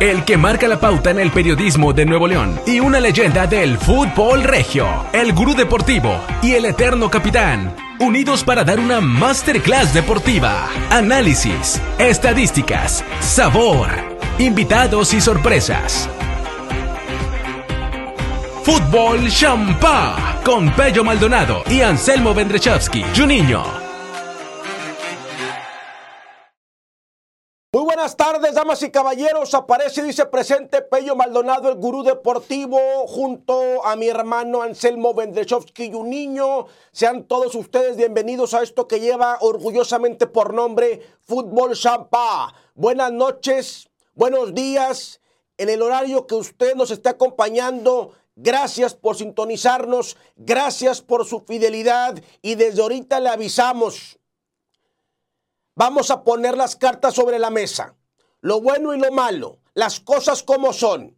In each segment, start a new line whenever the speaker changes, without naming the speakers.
el que marca la pauta en el periodismo de Nuevo León y una leyenda del fútbol regio, el gurú deportivo y el eterno capitán, unidos para dar una masterclass deportiva, análisis, estadísticas, sabor, invitados y sorpresas. Fútbol Champa con Pello Maldonado y Anselmo Vendrechowski, Juninho.
Buenas tardes, damas y caballeros. Aparece y dice presente Pello Maldonado, el gurú deportivo, junto a mi hermano Anselmo Vendrechovsky y un niño. Sean todos ustedes bienvenidos a esto que lleva orgullosamente por nombre Fútbol Champa. Buenas noches, buenos días. En el horario que usted nos está acompañando, Gracias por sintonizarnos, gracias por su fidelidad y desde ahorita le avisamos, Vamos a poner las cartas sobre la mesa. Lo bueno y lo malo. Las cosas como son.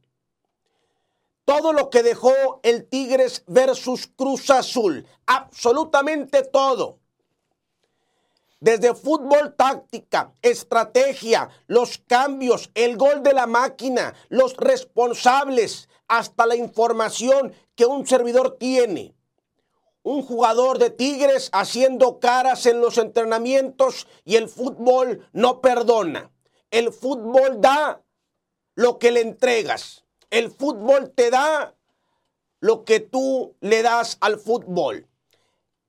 Todo lo que dejó el Tigres versus Cruz Azul. Absolutamente todo. Desde fútbol táctica, estrategia, los cambios, el gol de la máquina, los responsables, hasta la información que un servidor tiene un jugador de Tigres haciendo caras en los entrenamientos y el fútbol no perdona. El fútbol da lo que le entregas. El fútbol te da lo que tú le das al fútbol.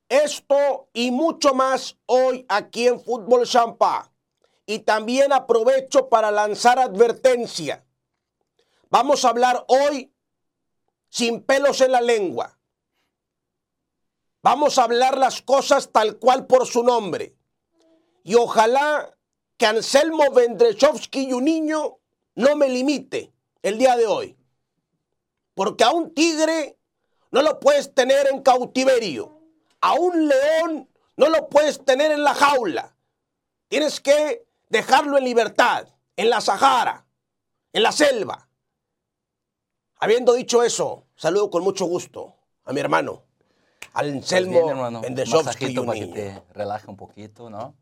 Esto y mucho más hoy aquí en Fútbol Champa. Y también aprovecho para lanzar advertencia. Vamos a hablar hoy sin pelos en la lengua Vamos a hablar las cosas tal cual por su nombre. Y ojalá que Anselmo Vendrechovsky y un niño no me limite el día de hoy. Porque a un tigre no lo puedes tener en cautiverio. A un león no lo puedes tener en la jaula. Tienes que dejarlo en libertad, en la Sahara, en la selva. Habiendo dicho eso, saludo con mucho gusto a mi hermano Anselmo
Vendeshovsky para que te relaje un poquito, ¿no?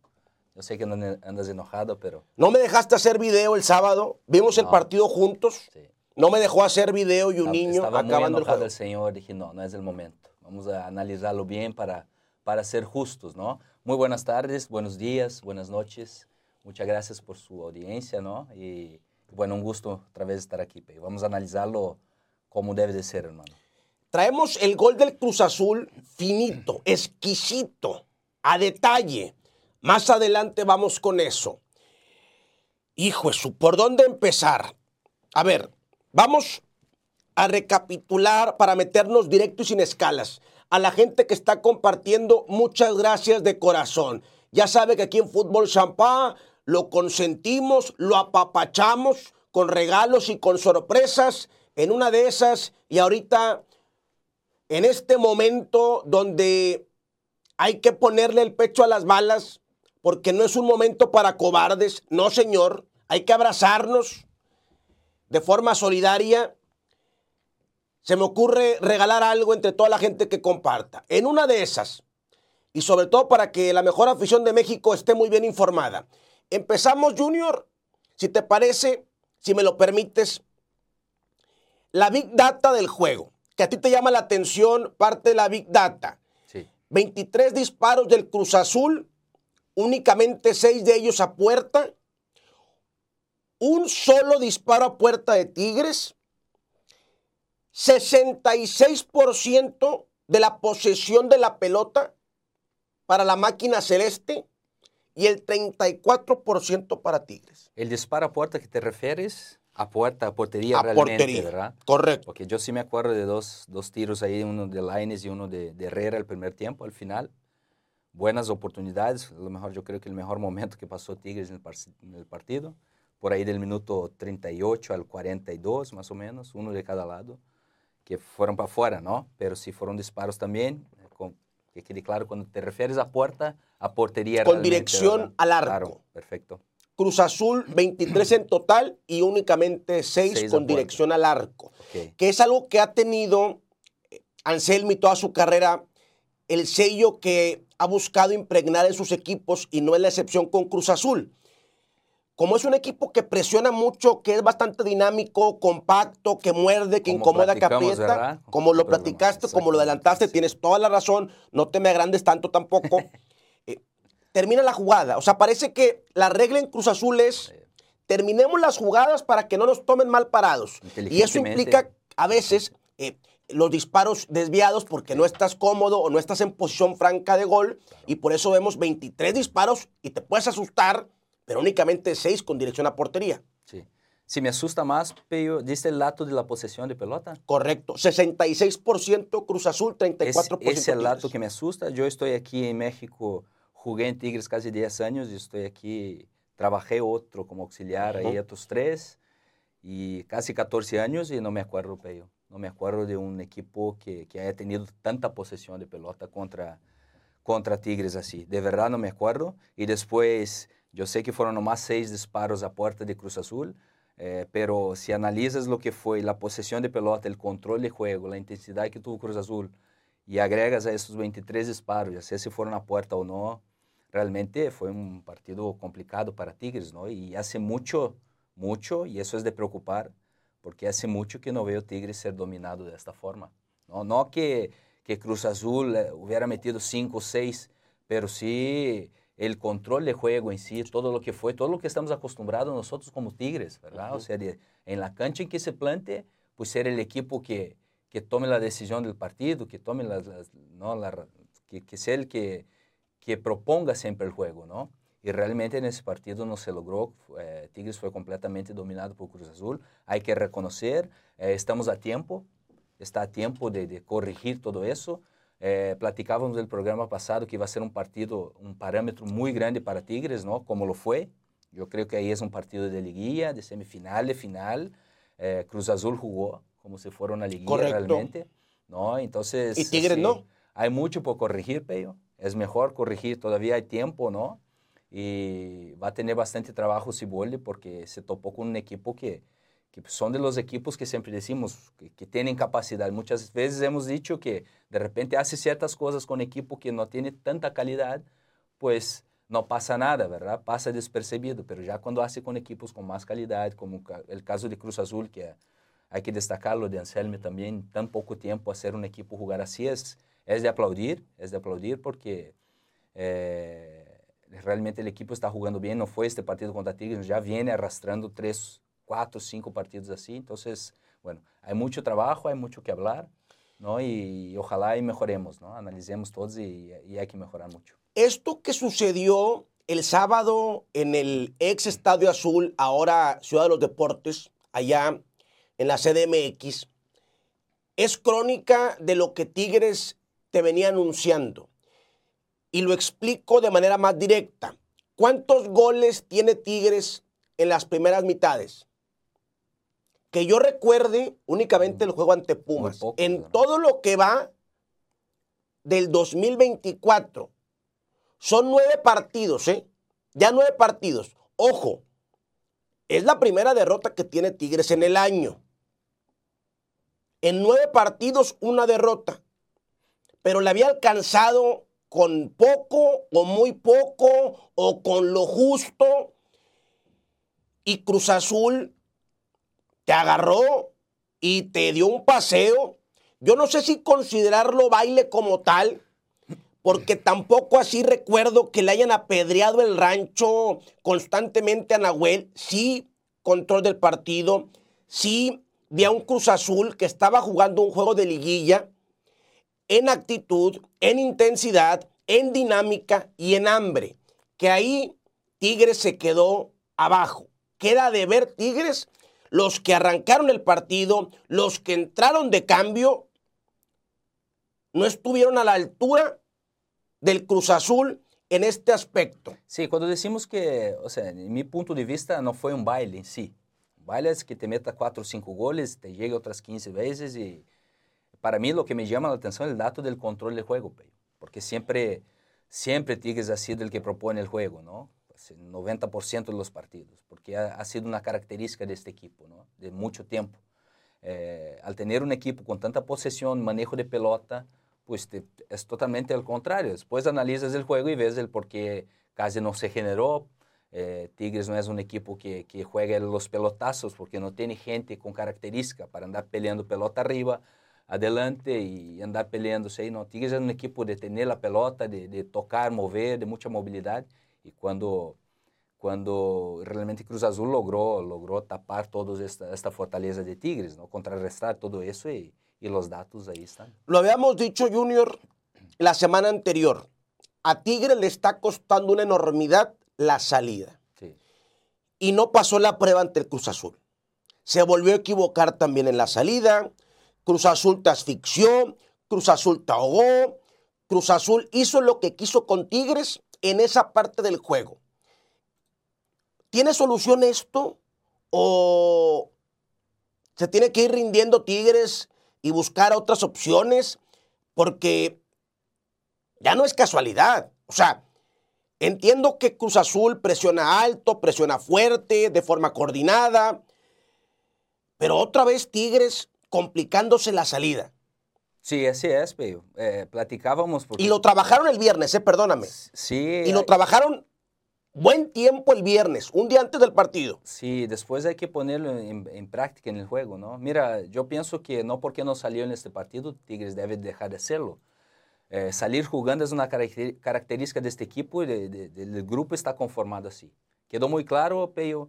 Yo sé que no andas enojado, pero...
No me dejaste hacer video el sábado. Vimos el partido juntos. Sí. No me dejó hacer video y un niño
estaba
acabando
muy enojado el, señor. Dije, no, no es el momento. Vamos a analizarlo bien para, para ser justos, ¿no? Muy buenas tardes, buenos días, buenas noches. Muchas gracias por su audiencia, ¿no? Y bueno, un gusto otra vez estar aquí. Vamos a analizarlo como debe de ser, hermano.
Traemos el gol del Cruz Azul finito, exquisito, a detalle. Más adelante vamos con eso. Hijo eso, ¿por dónde empezar? A ver, vamos a recapitular para meternos directo y sin escalas. A la gente que está compartiendo, muchas gracias de corazón. Ya sabe que aquí en Fútbol Champá lo consentimos, lo apapachamos con regalos y con sorpresas. En una de esas, y ahorita en este momento donde hay que ponerle el pecho a las balas, porque no es un momento para cobardes, no señor, hay que abrazarnos de forma solidaria. Se me ocurre regalar algo entre toda la gente que comparta. En una de esas, y sobre todo para que la mejor afición de México esté muy bien informada. Empezamos, Junior, si te parece, si me lo permites, la big data del juego que a ti te llama la atención parte de la Big Data. 23 disparos del Cruz Azul, únicamente 6 de ellos a puerta. Un solo disparo a puerta de Tigres. 66% de la posesión de la pelota para la máquina celeste y el 34% para Tigres.
El disparo a puerta que te refieres a puerta, a portería realmente, ¿verdad?
Correcto.
Porque yo sí me acuerdo de dos, dos tiros ahí, uno de Laines y uno de, Herrera el primer tiempo, al final. Buenas oportunidades, a lo mejor yo creo que el mejor momento que pasó Tigres en el, partido, por ahí del minuto 38 al 42 más o menos, uno de cada lado, que fueron para afuera, ¿no? Pero sí fueron disparos también, con, que quede claro, cuando te refieres a puerta, a portería.
Con dirección al arco.
Claro, perfecto.
Cruz Azul 23 en total y únicamente 6, con dirección al arco. Que es algo que ha tenido eh, Anselmi toda su carrera, el sello que ha buscado impregnar en sus equipos y no es la excepción con Cruz Azul. como es un equipo que presiona mucho, que es bastante dinámico, compacto, que muerde, que incomoda, que aprieta, como lo platicaste, como lo adelantaste, tienes toda la razón, no te me agrandes tanto tampoco. Termina la jugada. O sea, parece que la regla en Cruz Azul es terminemos las jugadas para que no nos tomen mal parados. Y eso implica a veces eh, los disparos desviados porque no estás cómodo o no estás en posición franca de gol y por eso vemos 23 disparos y te puedes asustar pero únicamente seis con dirección a portería.
Sí. Si me asusta más, pero dice el dato de la posesión de pelota.
Correcto. 66% Cruz Azul, 34%
Ese es el dato que me asusta. Yo estoy aquí en México, jugué en Tigres casi 10 años y estoy aquí, trabajé otro como auxiliar ahí otros tres y casi 14 años y no me acuerdo, pero no me acuerdo de un equipo que, que haya tenido tanta posesión de pelota contra, contra Tigres así. De verdad no me acuerdo. Y después yo sé que fueron nomás seis disparos a puerta de Cruz Azul, eh, pero si analizas lo que fue la posesión de pelota, el control de juego, la intensidad que tuvo Cruz Azul, y agregas a esos 23 disparos, ya sea si fueron a puerta o no, realmente fue un partido complicado para Tigres, ¿no? Y hace mucho, mucho, y eso es de preocupar, porque hace mucho que no veo Tigres ser dominado de esta forma. No, no que, que Cruz Azul eh, hubiera metido 5 o 6, pero sí el control de juego en sí, todo lo que fue, todo lo que estamos acostumbrados nosotros como Tigres, ¿verdad? O sea, en la cancha en que se plante, pues ser el equipo que, que tome la decisión del partido, que tome las, ¿no? La, que, que, sea el que, que proponga siempre el juego, ¿no? Y realmente en ese partido no se logró. Eh, Tigres fue completamente dominado por Cruz Azul. Hay que reconocer, eh, estamos a tiempo, está a tiempo de, de corregir todo eso. É, platicávamos no programa passado que vai ser um partido, um parâmetro muito grande para Tigres, não? Como lo foi. Eu creio que aí é um partido de liguilla, de semifinal, de final. É, Cruz Azul jogou como se fosse uma liguilla Correcto. realmente, não? Então,
e Tigres sí, não.
Há muito por corrigir, Peio. É melhor corrigir, todavía há tempo, não? E vai ter bastante trabalho Ciboldi porque se topou com um equipo que que son de los equipos que siempre decimos que, que, tienen capacidad. Muchas veces hemos dicho que de repente hace ciertas cosas con equipo que no tiene tanta calidad, pues no pasa nada, ¿verdad? Pasa despercebido, pero ya cuando hace con equipos con más calidad, como el caso de Cruz Azul, que hay que destacarlo de Anselme también, tan poco tiempo hacer un equipo jugar así es, es de aplaudir, es de aplaudir porque eh, realmente el equipo está jugando bien, no fue este partido contra Tigres, ya viene arrastrando tres cuatro, cinco partidos así. Entonces, bueno, hay mucho trabajo, hay mucho que hablar, ¿no? Y, ojalá y mejoremos, ¿no? Analicemos todos y, hay que mejorar mucho.
Esto que sucedió el sábado en el ex Estadio Azul, ahora Ciudad de los Deportes, allá en la CDMX, es crónica de lo que Tigres te venía anunciando. Y lo explico de manera más directa. ¿Cuántos goles tiene Tigres en las primeras mitades? que yo recuerde únicamente el juego ante Pumas. en todo lo que va del 2024, son nueve partidos, ¿eh? Ya nueve partidos. Ojo, es la primera derrota que tiene Tigres en el año. En nueve partidos, una derrota. Pero le había alcanzado con poco o muy poco o con lo justo. Y Cruz Azul te agarró y te dio un paseo. Yo no sé si considerarlo baile como tal, porque tampoco así recuerdo que le hayan apedreado el rancho constantemente a Nahuel. Sí, control del partido. Sí, vi a un Cruz Azul que estaba jugando un juego de liguilla en actitud, en intensidad, en dinámica y en hambre. Que ahí Tigres se quedó abajo. Queda de ver Tigres los que arrancaron el partido, los que entraron de cambio, no estuvieron a la altura del Cruz Azul en este aspecto.
Sí, cuando decimos que, o sea, en mi punto de vista no fue un baile en sí. Un baile es que te meta cuatro o cinco goles, te llegue otras 15 veces y para mí lo que me llama la atención es el dato del control del juego, porque siempre, siempre Tigres ha sido el que propone el juego, ¿no? 90% de los partidos, porque ha, sido una característica de este equipo, ¿no? de mucho tiempo. Eh, al tener un equipo con tanta posesión, manejo de pelota, pues es totalmente al contrario. Después analizas el juego y ves el por qué casi no se generó. Eh, Tigres no es un equipo que, que juega los pelotazos porque no tiene gente con característica para andar peleando pelota arriba, adelante y andar peleándose ahí. No, Tigres es un equipo de tener la pelota, de, de tocar, mover, de mucha movilidad. Y cuando, cuando realmente Cruz Azul logró, logró tapar toda esta, esta fortaleza de Tigres, ¿no? contrarrestar todo eso y, y los datos ahí están.
Lo habíamos dicho, Junior, la semana anterior. A Tigres le está costando una enormidad la salida.
Sí.
Y no pasó la prueba ante el Cruz Azul. Se volvió a equivocar también en la salida. Cruz Azul te asfixió, Cruz Azul te ahogó, Cruz Azul hizo lo que quiso con Tigres en esa parte del juego. ¿Tiene solución esto? ¿O se tiene que ir rindiendo Tigres y buscar otras opciones? Porque ya no es casualidad. O sea, entiendo que Cruz Azul presiona alto, presiona fuerte, de forma coordinada, pero otra vez Tigres complicándose la salida.
Sí, así es, pero eh, platicábamos porque...
Y lo trabajaron el viernes, eh, perdóname.
Sí.
Y lo trabajaron buen tiempo el viernes, un día antes del partido.
Sí, después hay que ponerlo en, en, práctica en el juego, ¿no? Mira, yo pienso que no porque no salió en este partido, Tigres debe dejar de hacerlo. Eh, salir jugando es una característica de este equipo y de, de, del grupo está conformado así. Quedó muy claro, Peyo,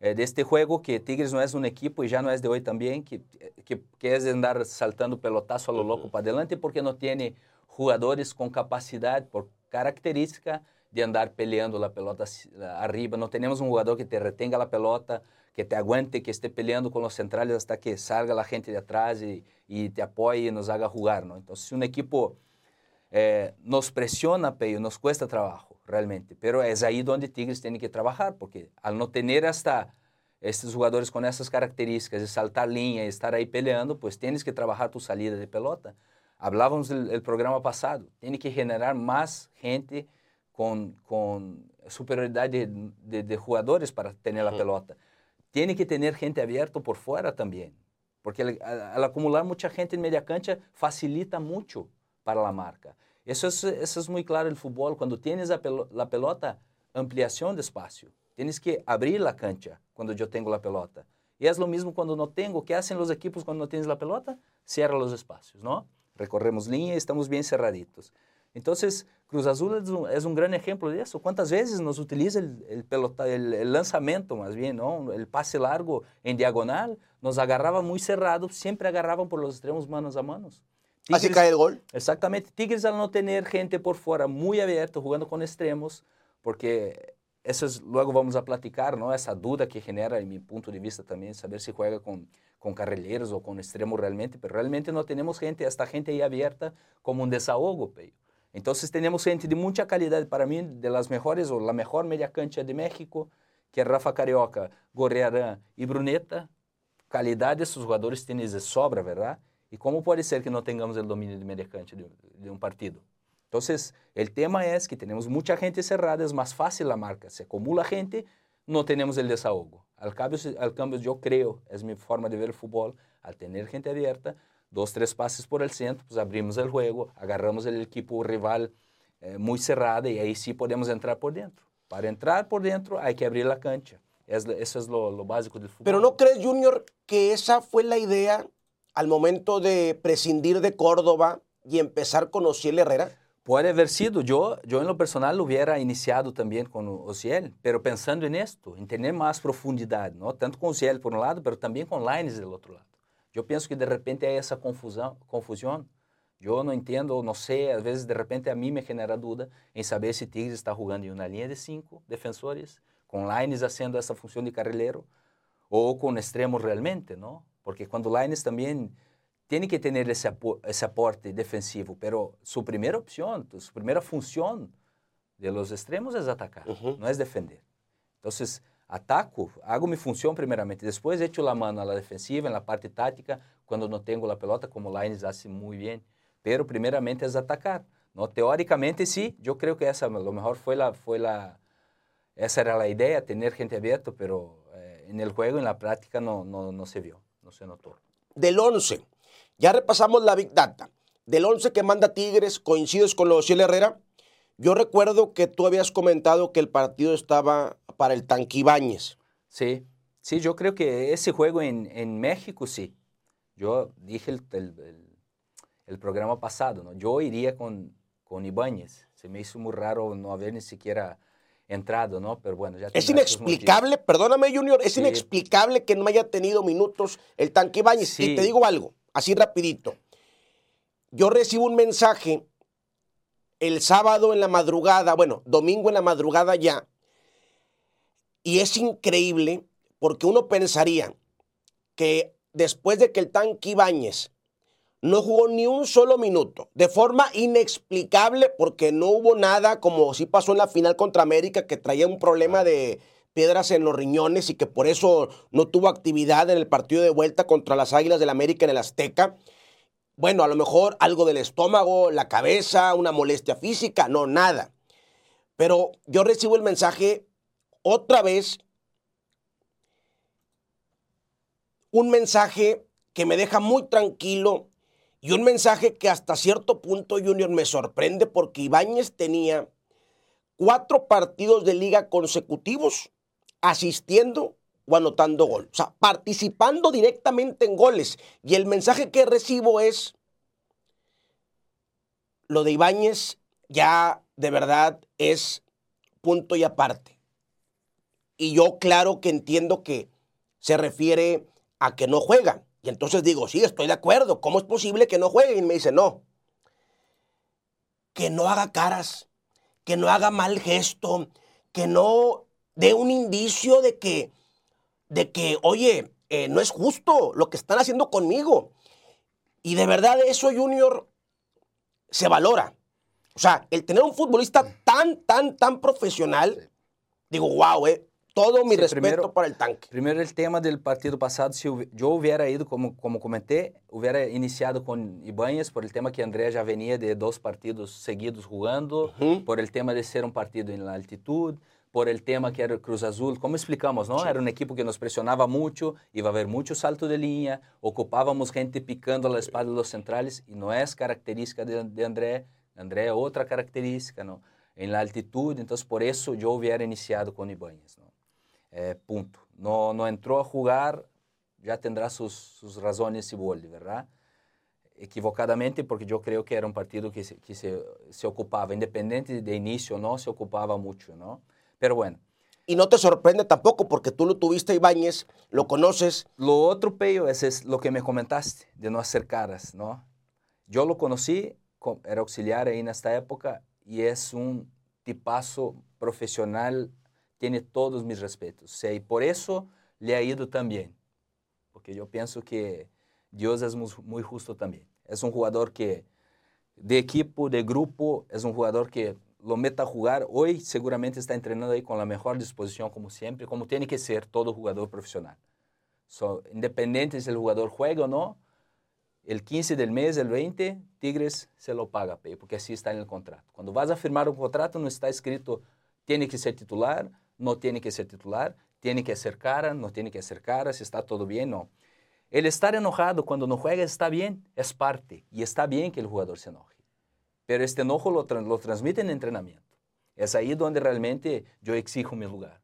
eh, de este juego que Tigres no es un equipo y ya no es de hoy también, que, que, que es andar saltando pelotazo a lo loco para adelante porque no tiene jugadores con capacidad, por característica, de andar peleando la pelota arriba. No tenemos un jugador que te retenga la pelota, que te aguante, que esté peleando con los centrales hasta que salga la gente de atrás y, y te apoye y nos haga jugar. ¿no? Entonces, si un equipo eh, nos presiona, Peyo, nos cuesta trabajo realmente. Pero es ahí donde Tigres tiene que trabajar, porque al no tener hasta estos jugadores con esas características de saltar línea y estar ahí peleando, pues tienes que trabajar tu salida de pelota. Hablábamos el, el programa pasado, tiene que generar más gente con, con superioridad de, de, de, jugadores para tener la pelota. Tiene que tener gente abierta por fuera también, porque al, al acumular mucha gente en media cancha facilita mucho para la marca. Eso es, eso es muy claro en el fútbol. Cuando tienes la, pelota, ampliación de espacio. Tienes que abrir la cancha cuando yo tengo la pelota. Y es lo mismo cuando no tengo. ¿Qué hacen los equipos cuando no tienes la pelota? Cierra los espacios, ¿no? Recorremos línea y estamos bien cerraditos. Entonces, Cruz Azul es un, es un gran ejemplo de eso. ¿Cuántas veces nos utiliza el, el, pelota, el, el lanzamiento, ¿no? Largo en diagonal. Nos agarraba muy cerrados, siempre agarraban por los extremos manos a manos.
Tigres, Así cae el gol.
Exactamente. Tigres al no tener gente por fuera muy abierta, jugando con extremos, porque eso es, luego vamos a platicar, ¿no? Esa duda que genera, en mi punto de vista también, saber si juega con, con carrileros o con extremos realmente, pero realmente no tenemos gente, esta gente ahí abierta como un desahogo, Peyo. Entonces tenemos gente de mucha calidad, para mí de las mejores o la mejor media cancha de México, que es Rafa Carioca, Gorrearán y Bruneta. Calidad de estos jugadores tienen de sobra, ¿verdad? ¿Y cómo puede ser que no tengamos el dominio de cancha de, de, partido? Entonces, el tema es que tenemos mucha gente cerrada, es más fácil la marca, se acumula gente, no tenemos el desahogo. Al cambio, al cambio yo creo, es mi forma de ver el fútbol, al tener gente abierta, dos, tres pases por el centro, pues abrimos el juego, agarramos el equipo rival eh, muy cerrado y ahí sí podemos entrar por dentro. Para entrar por dentro hay que abrir la cancha. Es, eso es lo, lo básico del fútbol.
Pero ¿no crees, Junior, que esa fue la idea al momento de prescindir de Córdoba y empezar con Ociel Herrera?
Puede haber sido. Yo, yo en lo personal lo hubiera iniciado también con Ociel, pero pensando en esto, en tener más profundidad, ¿no? tanto con Ociel por un lado, pero también con Lines del otro lado. Yo pienso que de repente hay esa confusión, confusión. Yo no entiendo, no sé, a veces de repente a mí me genera duda en saber si Tigres está jugando en una línea de cinco defensores, con Lines haciendo esa función de carrilero, o con extremos realmente, ¿no? Porque cuando Lines también tiene que tener ese, ese aporte defensivo, pero su primera opción, su primera función de los extremos es atacar, uh -huh. no es defender. Entonces, ataco, hago mi función primeramente, después echo la mano a la defensiva, en la parte táctica, cuando no tengo la pelota, como Lines hace muy bien, pero primeramente es atacar. ¿no? Teóricamente sí, yo creo que esa lo mejor fue la, fue la, esa era la idea, tener gente abierta, pero eh, en el juego, en la práctica no, no, no se vio, no se notó.
Del 11, ya repasamos la Big Data, del 11 que manda Tigres, coincides con lo de Ciel Herrera, yo recuerdo que tú habías comentado que el partido estaba para el Tanquibáñez.
Sí, sí, yo creo que ese juego en, en México, sí. Yo dije el, el, el, programa pasado, ¿no? Yo iría con, con Ibáñez. Se me hizo muy raro no haber ni siquiera entrado, ¿no? Pero bueno, ya
Es inexplicable, perdóname Junior, es inexplicable que no haya tenido minutos el tanque Ibáñez. Y te digo algo, así rapidito. Yo recibo un mensaje el sábado en la madrugada, bueno, domingo en la madrugada ya, y es increíble porque uno pensaría que después de que el tanque Ibáñez no jugó ni un solo minuto, de forma inexplicable, porque no hubo nada como sí pasó en la final contra América, que traía un problema de piedras en los riñones y que por eso no tuvo actividad en el partido de vuelta contra las Águilas del América en el Azteca. Bueno, a lo mejor algo del estómago, la cabeza, una molestia física, no, nada. Pero yo recibo el mensaje otra vez, un mensaje que me deja muy tranquilo y un mensaje que hasta cierto punto, Junior, me sorprende porque Ibáñez tenía cuatro partidos de liga consecutivos asistiendo o anotando gol. O sea, participando directamente en goles. Y el mensaje que recibo es, lo de Ibáñez ya de verdad es punto y aparte. Y yo claro que entiendo que se refiere a que no juega. Y entonces digo, sí, estoy de acuerdo. ¿Cómo es posible que no juegue? Y me dice, no. Que no haga caras, que no haga mal gesto, que no dé un indicio de que, de que oye, eh, no es justo lo que están haciendo conmigo. Y de verdad eso, Junior, se valora. O sea, el tener un futbolista tan, tan, tan profesional, digo, wow, eh, todo mi respeto para el tanque.
Primero el tema del partido pasado, si yo hubiera ido, como, como comenté, hubiera iniciado con Ibáñez por el tema que André ya venía de dos partidos seguidos jugando, por el tema de ser un partido en la altitud, por el tema que era Cruz Azul, como explicamos, ¿no? Era un equipo que nos presionaba mucho, iba a haber mucho salto de línea, ocupábamos gente picando a la espalda de los centrales y no es característica de, de André, André es otra característica, ¿no? En la altitud, entonces por eso yo hubiera iniciado con Ibáñez, ¿no? Eh, punto. No, no entró a jugar, ya tendrá sus, sus razones y vuelve, ¿verdad? Equivocadamente, porque yo creo que era un partido que, se, que se, se ocupaba, independiente de inicio o no, se ocupaba mucho, ¿no? Pero bueno.
Y no te sorprende tampoco porque tú lo tuviste, Ibáñez, lo conoces.
Lo otro, Peyo, es, es lo que me comentaste, de no hacer caras, ¿no? Yo lo conocí, era auxiliar ahí en esta época, y es un tipazo profesional tiene todos mis respetos. Y por eso le ha ido tan bien. Porque yo pienso que Dios es muy, justo también. Es un jugador que de equipo, de grupo, es un jugador que lo meta a jugar. Hoy seguramente está entrenando ahí con la mejor disposición, como siempre, como tiene que ser todo jugador profesional. So, independiente si el jugador juega o no, el 15 del mes, el 20, Tigres se lo paga, porque así está en el contrato. Cuando vas a firmar un contrato, no está escrito tiene que ser titular, no tiene que ser titular, tiene que hacer cara, no tiene que hacer cara, si está todo bien, no. El estar enojado cuando no juega está bien, es parte, y está bien que el jugador se enoje. Pero este enojo lo, transmite en entrenamiento. Es ahí donde realmente yo exijo mi lugar.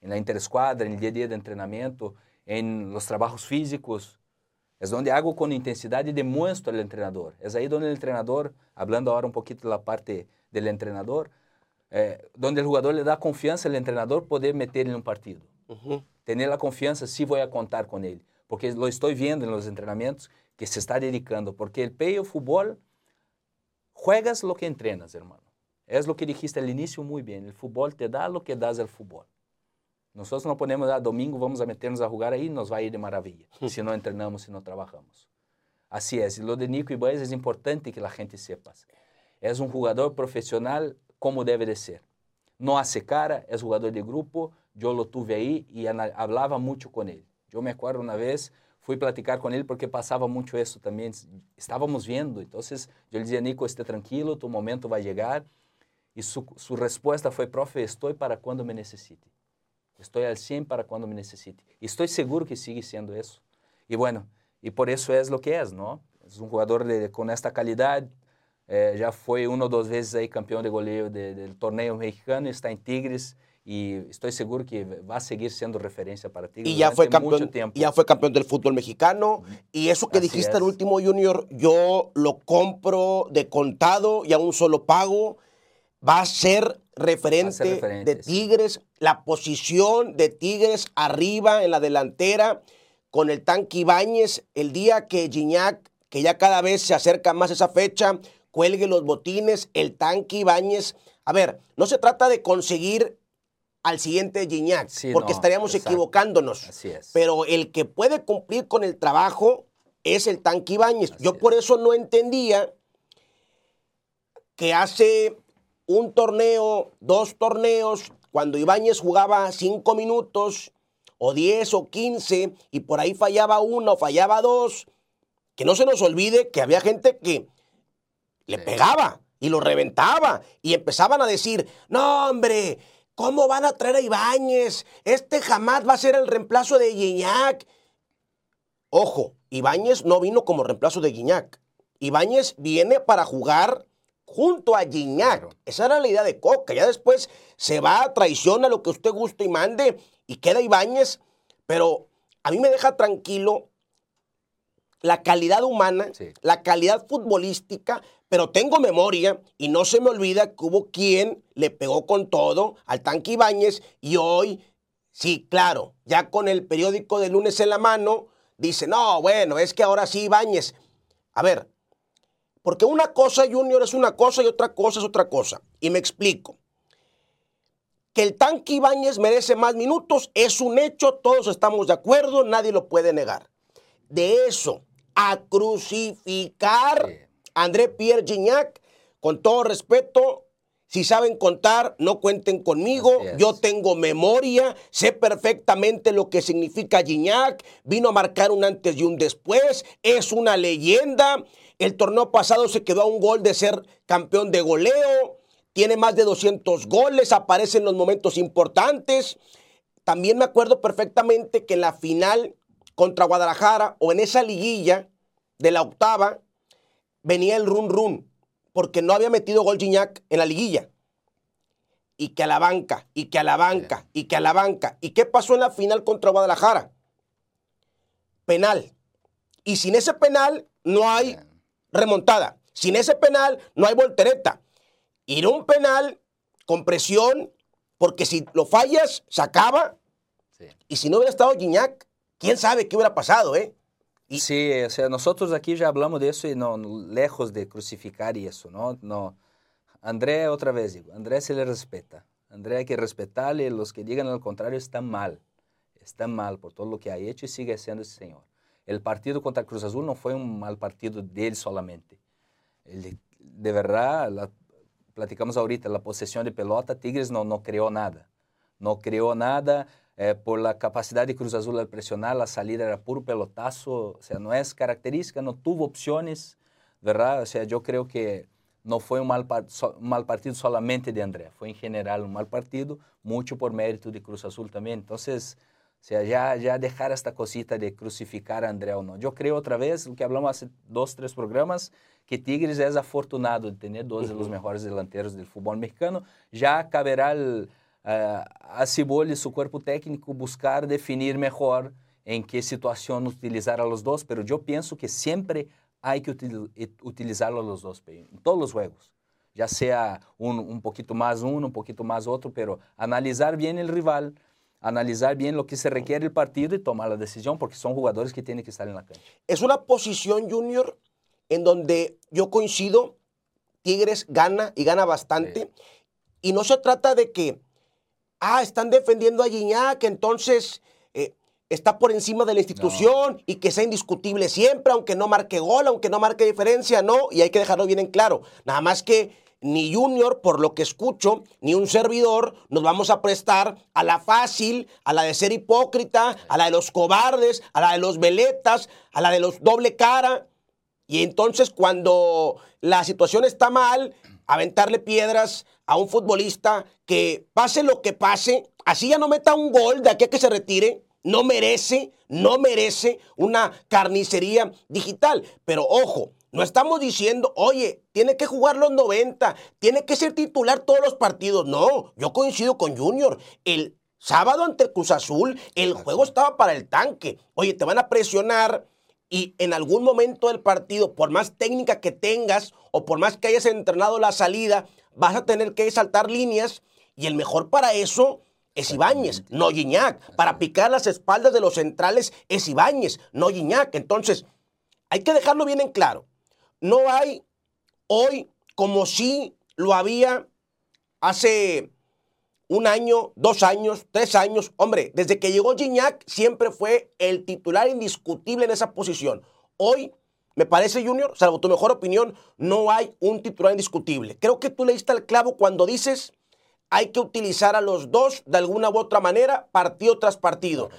En la interescuadra, en el día a día de entrenamiento, en los trabajos físicos, es donde hago con intensidad y demuestro al entrenador. Es ahí donde el entrenador, hablando ahora un poquito de la parte del entrenador, eh, donde el jugador le da confianza al entrenador poder meter en un partido. Tener la confianza, sí voy a contar con él, porque lo estoy viendo en los entrenamientos que se está dedicando, porque el peyo fútbol, juegas lo que entrenas, hermano. Es lo que dijiste al inicio muy bien, el fútbol te da lo que das al fútbol. Nosotros no ponemos, ah, domingo vamos a meternos a jugar ahí, nos va a ir de maravilla, si no entrenamos, si no trabajamos. Así es, y lo de Nico Ibáñez es importante que la gente sepa. Es un jugador profesional como debe de ser. No hace cara, es jugador de grupo, yo lo tuve ahí y hablaba mucho con él. Yo me acuerdo una vez, fui a platicar con él porque pasaba mucho eso también, estábamos viendo, entonces yo le decía, Nico, esté tranquilo, tu momento va a llegar. Y su, su respuesta fue, profe, estoy para cuando me necesite. Estoy al 100 para cuando me necesite. Y estoy seguro que sigue siendo eso. Y bueno, y por eso es lo que es, ¿no? Es un jugador de, con esta calidad, é, já foi uma ou duas vezes aí campeão de goleiro de, del torneio mexicano, está em Tigres y estoy seguro que va a seguir siendo referencia para Tigres.
Y ya fue campeón, ya fue campeón del fútbol mexicano. Y eso que
Así
dijiste
es.
al último Junior, yo lo compro de contado y a un solo pago. Va a ser referente
referente,
de
sí.
Tigres, la posición de Tigres arriba en la delantera con el tanque Ibáñez, el día que Gignac, que ya cada vez se acerca más esa fecha, cuelgue los botines, el tanque Ibáñez. A ver, no se trata de conseguir al siguiente Gignac,
Sí,
porque
no,
estaríamos
exacto.
equivocándonos.
Así es.
Pero el que puede cumplir con el trabajo es el tanque Ibáñez.
Así
Yo por eso no entendía que hace un torneo, dos torneos, cuando Ibáñez jugaba cinco minutos, o diez o quince, y por ahí fallaba uno, fallaba dos, que no se nos olvide que había gente que le pegaba y lo reventaba, y empezaban a decir, no hombre, ¿cómo van a traer a Ibáñez? Este jamás va a ser el reemplazo de Guiñac. Ojo, Ibáñez no vino como reemplazo de Guiñac. Ibáñez viene para jugar junto a.
Claro.
Esa era la idea de Coca. Ya después se va, traiciona lo que usted guste y mande y queda Ibáñez. Pero a mí me deja tranquilo la calidad humana,
Sí.
la calidad futbolística, pero tengo memoria y no se me olvida que hubo quien le pegó con todo al tanque Ibáñez y hoy, sí, claro, ya con el periódico de lunes en la mano, dice, no, bueno, es que ahora sí Ibáñez. A ver, porque una cosa, Junior, es una cosa y otra cosa es otra cosa. Y me explico. Que el tanque Ibáñez merece más minutos es un hecho, todos estamos de acuerdo, nadie lo puede negar. De eso a crucificar a André Pierre Gignac, con todo respeto, si saben contar, no cuenten conmigo. Yo tengo memoria, sé perfectamente lo que significa Gignac, vino a marcar un antes y un después, es una leyenda. El torneo pasado se quedó a un gol de ser campeón de goleo, tiene más de 200 goles, aparece en los momentos importantes. También me acuerdo perfectamente que en la final contra Guadalajara o en esa liguilla de la octava venía el run run porque no había metido gol Gignac en la liguilla. Y que a la banca, y que a la banca, y que a la banca. ¿Y qué pasó en la final contra Guadalajara? Penal. Y sin ese penal no hay remontada. Sin ese penal no hay voltereta. Ir un penal con presión, porque si lo fallas, se acaba.
Sí.
Y si no hubiera estado Gignac, quién sabe qué hubiera pasado, ¿eh? Y-
Sí, o sea, nosotros aquí ya hablamos de eso y no, lejos de crucificar y eso, ¿no? no. André, otra vez digo, André se le respeta. André hay que respetarle, los que digan lo contrario están mal. Están mal por todo lo que ha hecho y sigue siendo ese señor. El partido contra Cruz Azul no fue un mal partido de él solamente. De verdad, la- platicamos ahorita, la posesión de pelota, Tigres no, no creó nada. No creó nada eh, por la capacidad de Cruz Azul al presionar, la salida era puro pelotazo, o sea, no es característica, no tuvo opciones, ¿verdad? O sea, yo creo que no fue un mal, so- un mal partido solamente de André, fue en general un mal partido, mucho por mérito de Cruz Azul también. Entonces, o sea, ya, ya dejar esta cosita de crucificar a André o no. Yo creo otra vez, lo que hablamos hace dos, tres programas, que Tigres es afortunado de tener dos de los mejores delanteros del fútbol mexicano. Ya caberá al- a, a Ciboli y su cuerpo técnico buscar definir mejor en qué situación utilizar a los dos, pero yo pienso que siempre hay que util- et- utilizarlo a los dos, en todos los juegos. Ya sea un, un poquito más uno, un poquito más otro, pero analizar bien el rival, analizar bien lo que se requiere el partido y tomar la decisión, porque son jugadores que tienen que estar en la cancha.
Es una posición, Junior, en donde yo coincido, Tigres gana y gana bastante. Y no se trata de que, ah, están defendiendo a Gignac, entonces eh, está por encima de la institución y que sea indiscutible siempre, aunque no marque gol, aunque no marque diferencia, no. Y hay que dejarlo bien en claro. Nada más que ni Junior, por lo que escucho, ni un servidor nos vamos a prestar a la fácil, a la de ser hipócrita, a la de los cobardes, a la de los veletas, a la de los doble cara. Y entonces cuando la situación está mal, aventarle piedras a un futbolista que pase lo que pase, así ya no meta un gol de aquí a que se retire, no merece, no merece una carnicería digital. Pero ojo, No estamos diciendo, oye, tiene que jugar los 90, tiene que ser titular todos los partidos. No, yo coincido con Junior. El sábado ante el Cruz Azul, el juego estaba para el tanque. Oye, te van a presionar y en algún momento del partido, por más técnica que tengas o por más que hayas entrenado la salida, vas a tener que saltar líneas y el mejor para eso es Ibáñez, no Guiñac. Para picar las espaldas de los centrales es Ibáñez, no Guiñac. Entonces, hay que dejarlo bien en claro. No hay hoy como si lo había hace un año, dos años, tres años. Hombre, desde que llegó Gignac siempre fue el titular indiscutible en esa posición. Hoy, me parece, Junior, salvo tu mejor opinión, no hay un titular indiscutible. Creo que tú le diste al clavo cuando dices hay que utilizar a los dos de alguna u otra manera, partido tras partido.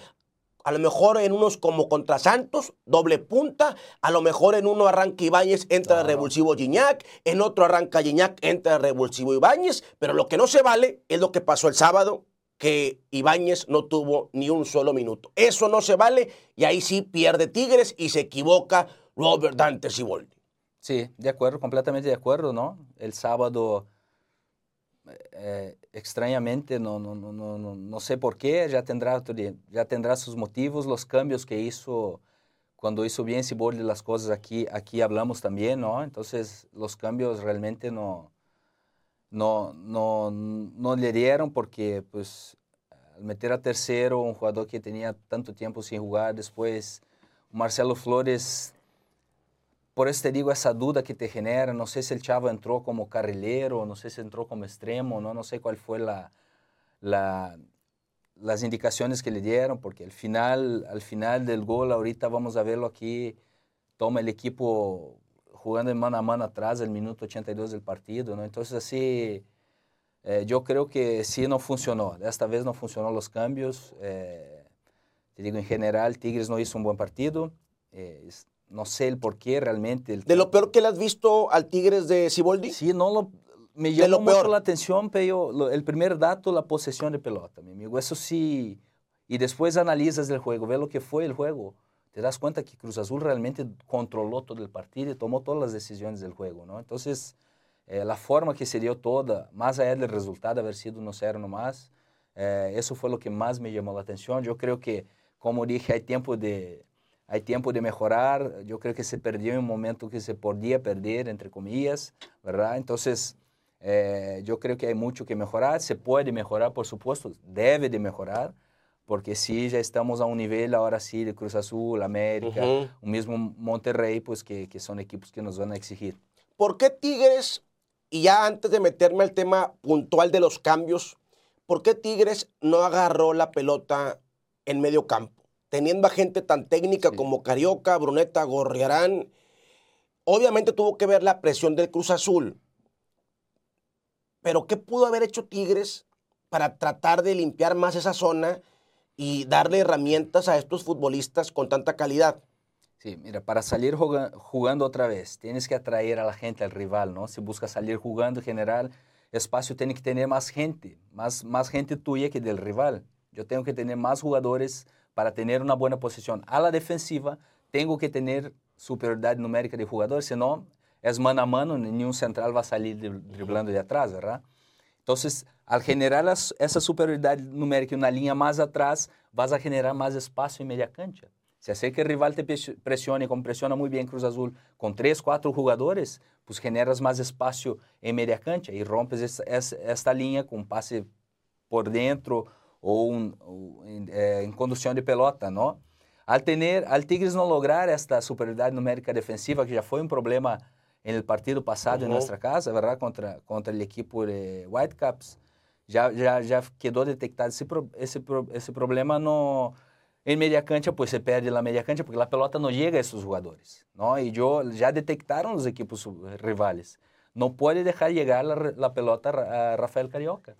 A lo mejor en unos como contra Santos, doble punta. A lo mejor en uno arranca Ibáñez, entra el revulsivo Gignac. En otro arranca Gignac, entra el revulsivo Ibáñez. Pero lo que no se vale es lo que pasó el sábado, que Ibáñez no tuvo ni un solo minuto. Eso no se vale y ahí sí pierde Tigres y se equivoca Robert Dante Siboldi.
Sí, de acuerdo, completamente de acuerdo, ¿no? El sábado eh, extrañamente, no, no, no, no, sé por qué, ya tendrá, ya tendrá sus motivos, los cambios que hizo cuando hizo bien Siboldi las cosas aquí, aquí hablamos también, ¿no? Entonces los cambios realmente no, no, no, no le dieron porque pues al meter a tercero un jugador que tenía tanto tiempo sin jugar, después Marcelo Flores por eso te digo esa duda que te genera, no sé si el chavo entró como carrilero, no sé si entró como extremo, no, no sé cuál fue la, las indicaciones que le dieron, porque al final, al final del gol, ahorita vamos a verlo aquí, toma el equipo jugando en mano a mano atrás, el minuto 82 del partido, ¿no? Entonces así, eh, yo creo que sí no funcionó, esta vez no funcionó los cambios, eh, te digo, en general, Tigres no hizo un buen partido, eh, no sé el por qué realmente.
¿De lo peor que le has visto al Tigres de Ciboldi?
Sí, no lo, me llamó mucho la atención, pero el primer dato, la posesión de pelota, mi amigo. Eso sí. Y después analizas el juego, ves lo que fue el juego. Te das cuenta que Cruz Azul realmente controló todo el partido y tomó todas las decisiones del juego, ¿no? Entonces, eh, la forma que se dio toda, más allá del resultado haber sido 1-0 nomás, eh, eso fue lo que más me llamó la atención. Yo creo que, como dije, hay tiempo de, hay tiempo de mejorar. Yo creo que se perdió en un momento que se podía perder, entre comillas, ¿verdad? Entonces, eh, yo creo que hay mucho que mejorar. Se puede mejorar, por supuesto, debe de mejorar, porque sí, ya estamos a un nivel ahora sí de Cruz Azul, América, un mismo Monterrey, pues que, que son equipos que nos van a exigir.
¿Por qué Tigres, y ya antes de meterme al tema puntual de los cambios, ¿por qué Tigres no agarró la pelota en medio campo? Teniendo a gente tan técnica como Carioca, Bruneta, Gorriarán, obviamente tuvo que ver la presión del Cruz Azul. Pero ¿qué pudo haber hecho Tigres para tratar de limpiar más esa zona y darle herramientas a estos futbolistas con tanta calidad?
Sí, mira, para salir jugando otra vez, tienes que atraer a la gente, al rival, ¿no? Si buscas salir jugando en general, espacio tiene que tener más gente, más, más gente tuya que del rival. Yo tengo que tener más jugadores para tener una buena posición a la defensiva, tengo que tener superioridad numérica de jugadores, senão es mano a mano, nenhum central vai salir driblando de atrás, ¿verdad? Entonces, al generar essa superioridade numérica na linha mais atrás, vas a generar mais espaço em meia cancha. Se hace que o rival te pressione, como pressiona muito bem Cruz Azul, com três, quatro jogadores, pues generas mais espaço em meia cancha e rompes esta linha com passe por dentro ou, um, ou é, em condução de pelota, não? Al, tener, al Tigres não lograr esta superioridade numérica defensiva, que já foi um problema no partido passado uhum. em nossa casa, verdade? Contra, contra o equipo de Whitecaps, já, já, já quedou detectado esse, esse, esse problema no, em media cancha, pues se perde la media cancha, porque la pelota não chega a esses jogadores, não? E yo, já detectaram os equipos rivales. Não pode deixar chegar a pelota a Rafael Carioca.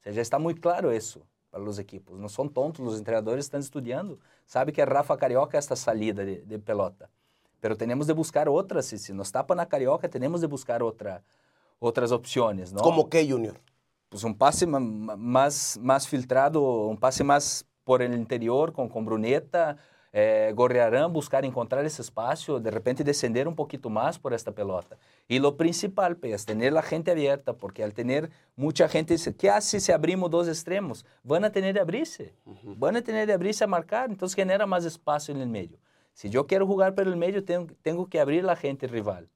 O sea, já está muito claro isso para os equipos. Não são tontos, os treinadores estão estudando. Sabe que é Rafa Carioca esta salida de, de pelota. Pero temos de buscar outras. Se, se nos tapa na Carioca, temos de buscar outra, outras opções. ¿no?
Como que, Junior?
Pues um passe mais, mais filtrado, um passe mais por el interior com, com Bruneta, eh, Gorriarán buscar encontrar ese espacio, de repente descender un poquito más por esta pelota. Y lo principal es tener la gente abierta, porque al tener mucha gente, ¿qué hace si abrimos dos extremos? Van a tener de abrirse, van a tener de abrirse a marcar, entonces genera más espacio en el medio. Si yo quiero jugar por el medio, tengo, tengo que abrir la gente rival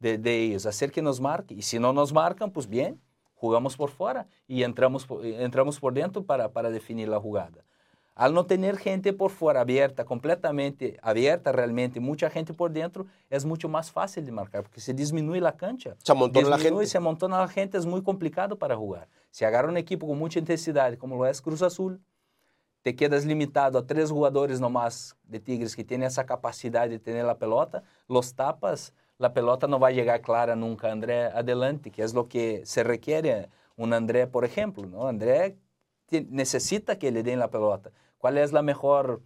de, de ellos, hacer que nos marque. Y si no nos marcan, pues bien, jugamos por fuera y entramos, entramos por dentro para, para definir la jugada. Al no tener gente por fuera abierta, completamente abierta realmente, mucha gente por dentro, es mucho más fácil de marcar, porque se disminuye la cancha.
Se amontona la gente.
Se amontona la gente, es muy complicado para jugar. Si agarra un equipo con mucha intensidad, como lo es Cruz Azul, te quedas limitado a tres jugadores nomás de Tigres que tienen esa capacidad de tener la pelota, los tapas, la pelota no va a llegar clara nunca André adelante, que es lo que se requiere un André, por ejemplo. ¿no? André necesita que le den la pelota. ¿Cuál es la mejor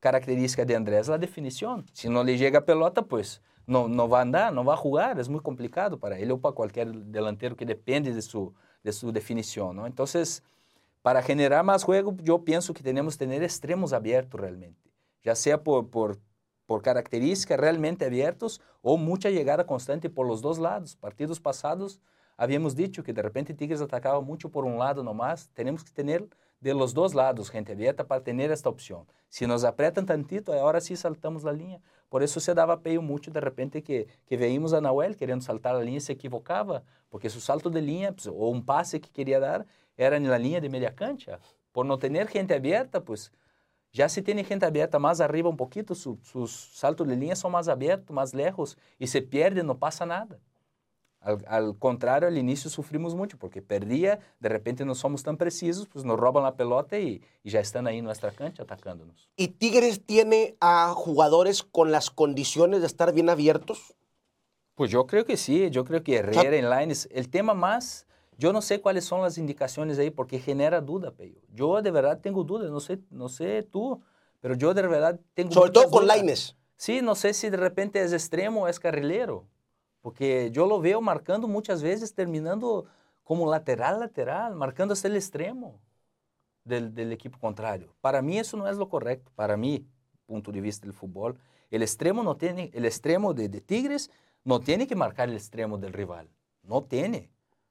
característica de Andrés? La definición. Si no le llega a pelota, pues no, no va a andar, no va a jugar. Es muy complicado para él o para cualquier delantero que depende de su, de su definición. ¿no? Entonces, para generar más juego, yo pienso que tenemos que tener extremos abiertos realmente. Ya sea por, por, por características realmente abiertos o mucha llegada constante por los dos lados. Partidos pasados habíamos dicho que de repente Tigres atacaba mucho por un lado nomás. Tenemos que tener de los dos lados gente abierta para tener esta opción. Si nos apretan tantito, ahora sí saltamos la línea. Por eso se daba peio mucho de repente que, que veíamos a Nahuel queriendo saltar la línea y se equivocaba, porque su salto de línea pues, o un pase que quería dar era en la línea de media cancha. Por no tener gente abierta, pues ya si tiene gente abierta más arriba un poquito, su, sus saltos de línea son más abiertos, más lejos, y se pierde, no pasa nada. Al, al, contrario, al inicio sufrimos mucho porque perdía, de repente no somos tan precisos, pues nos roban la pelota y, y ya están ahí en nuestra cancha atacándonos.
¿Y Tigres tiene a jugadores con las condiciones de estar bien abiertos?
Pues yo creo que sí, yo creo que Herrera en Lines, el tema más, yo no sé cuáles son las indicaciones ahí porque genera duda, Peyo. Yo de verdad tengo dudas, no sé, no sé tú, pero yo de verdad tengo
Sobre todo con Lines.
Sí, no sé si de repente es extremo o es carrilero. Porque yo lo veo marcando muchas veces, terminando como lateral, lateral, marcando hasta el extremo del, del, equipo contrario. Para mí eso no es lo correcto, para mí, punto de vista del fútbol. El extremo, no tiene, el extremo de, de Tigres no tiene que marcar el extremo del rival, no tiene.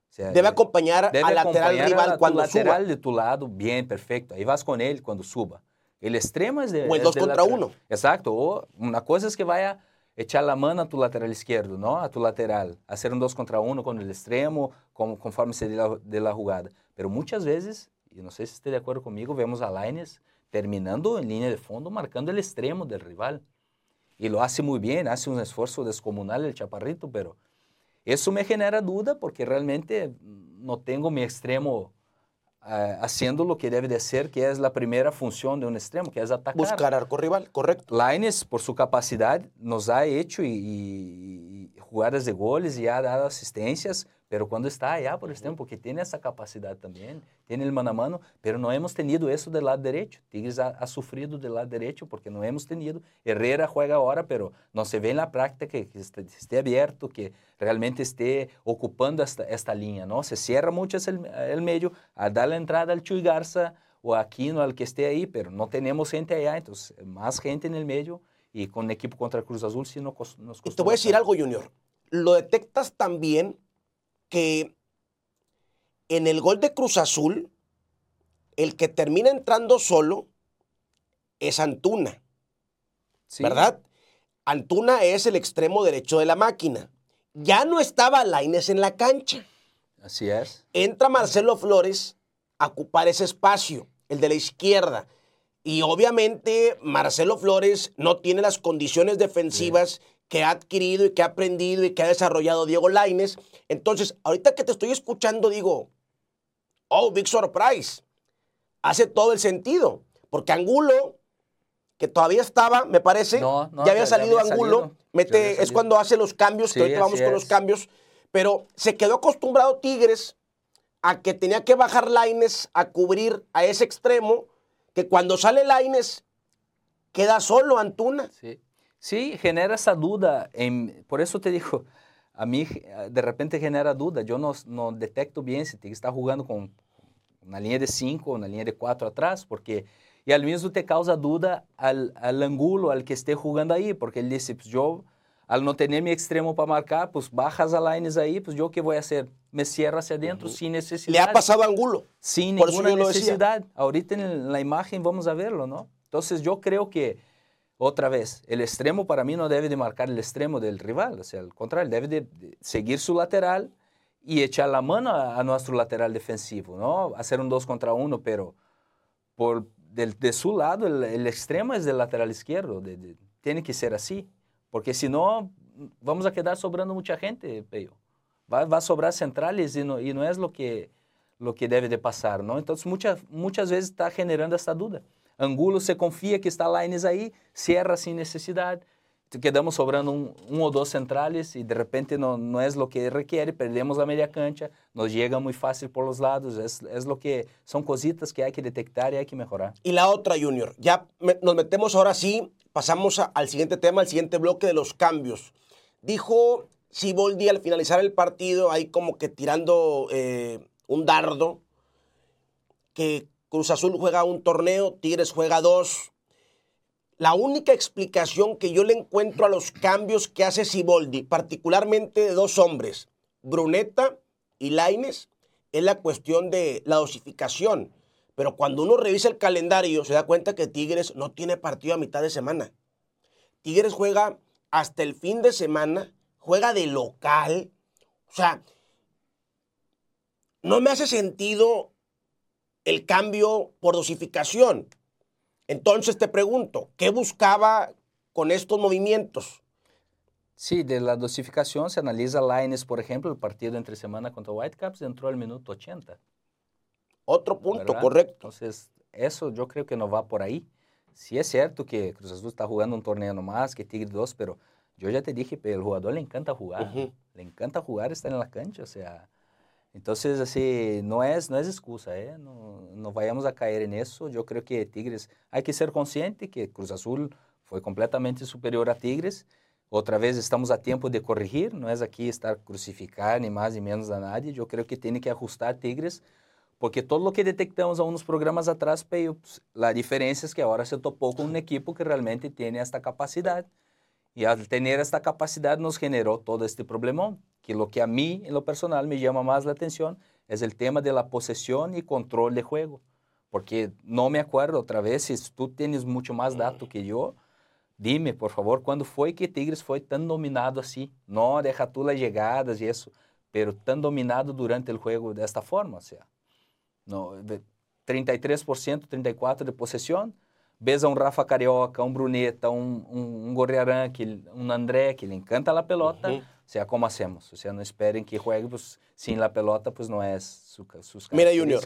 O sea, debe acompañar
debe
al lateral rival
a
cuando
lateral
suba.
de tu lado, bien, perfecto. Ahí vas con él cuando suba. El extremo es de.
O el
es
dos
del
contra
lateral.
uno.
Exacto. O una cosa es que vaya echar la mano a tu lateral izquierdo, ¿no? A tu lateral, hacer un dos contra uno con el extremo, como, conforme se dé la, de la jugada. Pero muchas veces, y no sé si esté de acuerdo conmigo, vemos a Laines terminando en línea de fondo, marcando el extremo del rival. Y lo hace muy bien, hace un esfuerzo descomunal el chaparrito, pero eso me genera duda porque realmente no tengo mi extremo uh, haciendo lo que debe de ser, que es la primera función de un extremo, que es atacar.
Buscar arco rival, correcto.
Laines, por su capacidad, nos ha hecho y, y, y jugadas de goles y ha dado asistencias, pero cuando está allá por extremo, porque tiene esa capacidad también, tiene el mano a mano, pero no hemos tenido eso del lado derecho. Tigres ha, ha sufrido del lado derecho porque no hemos tenido. Herrera juega ahora, pero no se ve en la práctica que, que esté, esté, abierto, que realmente esté ocupando esta, esta línea, ¿no? Se cierra mucho el, el medio a dar la entrada al Chuy Garza o a Aquino, al que esté ahí, pero no tenemos gente allá, entonces más gente en el medio y con el equipo contra Cruz Azul sí no, nos
costó. Y te voy a decir algo, Junior. Lo detectas también que en el gol de Cruz Azul, el que termina entrando solo es Antuna. Sí. ¿Verdad? Antuna es el extremo derecho de la máquina. Ya no estaba Laines en la cancha.
Así es.
Entra Marcelo Flores a ocupar ese espacio, el de la izquierda. Y obviamente Marcelo Flores no tiene las condiciones defensivas sí. Que ha adquirido y que ha aprendido y que ha desarrollado Diego Laines. Entonces, ahorita que te estoy escuchando, digo, oh, big surprise. Hace todo el sentido. Porque Angulo, que todavía estaba, me parece,
no, no,
ya había salido
ya había
Angulo,
salido.
mete, es cuando hace los cambios,
Sí,
que ahorita vamos con los cambios, pero se quedó acostumbrado Tigres a que tenía que bajar Laines a cubrir a ese extremo, que cuando sale Laines queda solo Antuna.
Sí. Sí, genera esa duda. En, por eso te digo, a mí de repente genera duda. Yo no, no detecto bien si Tigres está jugando con una línea de 5 o una línea de 4 atrás, porque Y al mismo te causa duda al, al ángulo al que esté jugando ahí, porque él dice, pues yo, al no tener mi extremo para marcar, pues bajas a lines ahí, pues yo qué voy a hacer? Me cierro hacia adentro sin necesidad.
Le ha pasado a Angulo.
Sin
Por
ninguna necesidad. Ahorita en la imagen vamos a verlo, ¿no? Entonces yo creo que, otra vez, el extremo para mí no debe de marcar el extremo del rival, o sea, al contrario, debe de, de seguir su lateral y echar la mano a, nuestro lateral defensivo, ¿no? Hacer un dos contra uno, pero por del- de su lado el, el extremo es del lateral izquierdo, de- de- tiene que ser así, porque si no vamos a quedar sobrando mucha gente, Peyo. Va, va a sobrar centrales y no, y no es lo que, lo que debe de pasar, ¿no? Entonces muchas, muchas veces está generando esta duda. Angulo se confía que está Lines ahí, cierra sin necesidad, quedamos sobrando un, un o dos centrales y de repente no, no es lo que requiere, perdemos la media cancha, nos llega muy fácil por los lados, es, es lo que son cositas que hay que detectar y hay que mejorar.
Y la otra, Junior, ya nos metemos ahora sí, pasamos a- al siguiente tema, al siguiente bloque de los cambios. Dijo Siboldi al finalizar el partido, ahí como que tirando eh, un dardo, que Cruz Azul juega un torneo, Tigres juega dos. La única explicación que yo le encuentro a los cambios que hace Siboldi, particularmente de dos hombres, Bruneta y Laines, es la cuestión de la dosificación. Pero cuando uno revisa el calendario, se da cuenta que Tigres no tiene partido a mitad de semana. Tigres juega hasta el fin de semana, juega de local. O sea, no me hace sentido el cambio por dosificación. Entonces te pregunto, ¿qué buscaba con estos movimientos?
Sí, de la dosificación se analiza Lines, por ejemplo, el partido entre semana contra Whitecaps entró al minuto 80.
Otro punto,
¿verdad?
correcto.
Entonces, eso yo creo que no va por ahí. Sí es cierto que Cruz Azul está jugando un torneo nomás, que Tigre 2, pero yo ya te dije, el jugador le encanta jugar. Le encanta jugar, estar en la cancha, o sea... Entonces, así, no es, no es excusa, ¿eh? No, no vayamos a caer en eso. Yo creo que Tigres, hay que ser consciente que Cruz Azul fue completamente superior a Tigres. Otra vez estamos a tiempo de corregir, no es aquí estar crucificar ni más ni menos a nadie. Yo creo que tiene que ajustar Tigres, porque todo lo que detectamos a unos programas atrás, Peyo, pues, la diferencia es que ahora se topó con un equipo que realmente tiene esta capacidad. Y al tener esta capacidad nos generó todo este problemón, que lo que a mí en lo personal me llama más la atención es el tema de la posesión y control de juego. Porque no me acuerdo otra vez, si tú tienes mucho más dato que yo, dime, por favor, ¿cuándo fue que Tigres fue tan dominado así? No deja tú las llegadas y eso, pero tan dominado durante el juego de esta forma, o sea, no, de 33%, 34% de posesión, ves a un Rafa Carioca, un Bruneta, un, un, un Gorriarán, que, un André, que le encanta la pelota, o sea, ¿cómo hacemos? O sea, no esperen que juegue pues, sin la pelota, pues no es su, sus
Mira, Junior.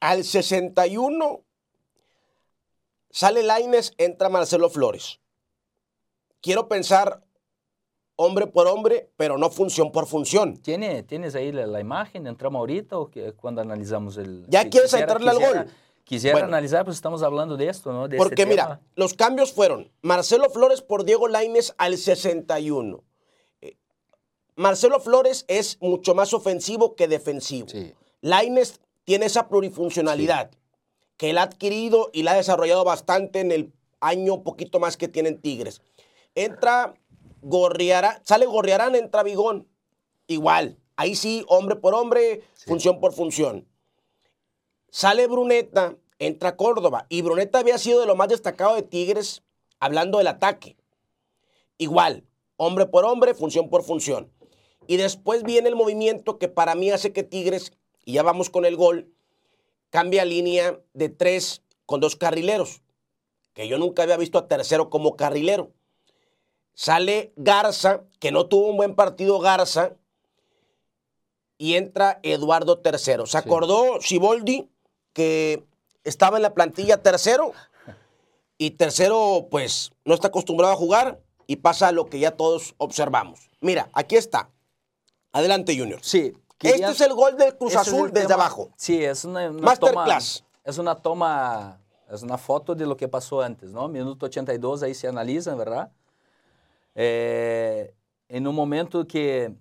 Al 61 sale Laines, entra Marcelo Flores. Quiero pensar hombre por hombre, pero no función por función.
¿Tiene, ¿Tienes ahí la, la imagen? ¿Entramos ahorita o que, cuando analizamos el...?
¿Ya quieres
quisiera-
entrarle al
quisiera-
gol?
Quisiera
Bueno.
analizar, pues estamos hablando de esto, ¿no? De este
Porque mira, los cambios fueron Marcelo Flores por Diego Laines al 61. Eh, Marcelo Flores es mucho más ofensivo que defensivo.
Sí.
Laines tiene esa plurifuncionalidad que él ha adquirido y la ha desarrollado bastante en el año poquito más que tienen Tigres. Entra Gorriarán, sale Gorriarán, entra Vigón. Igual, ahí sí, hombre por hombre, función por función. Sale Bruneta, entra Córdoba. Y Bruneta había sido de lo más destacado de Tigres hablando del ataque. Igual, hombre por hombre, función por función. Y después viene el movimiento que para mí hace que Tigres, y ya vamos con el gol, cambia línea de tres con dos carrileros. Que yo nunca había visto a tercero como carrilero. Sale Garza, que no tuvo un buen partido Garza, y entra Eduardo tercero. ¿Se acordó Siboldi que estaba en la plantilla tercero? Y tercero, pues, no está acostumbrado a jugar y pasa lo que ya todos observamos. Mira, aquí está. Adelante, Junior.
Sí.
Este es el gol del Cruz Azul desde
tema.
abajo.
Sí, es una, una
Masterclass.
toma. Es una toma, es una foto de lo que pasó antes, ¿no? Minuto 82, ahí se analiza, ¿verdad? Eh, en un momento que,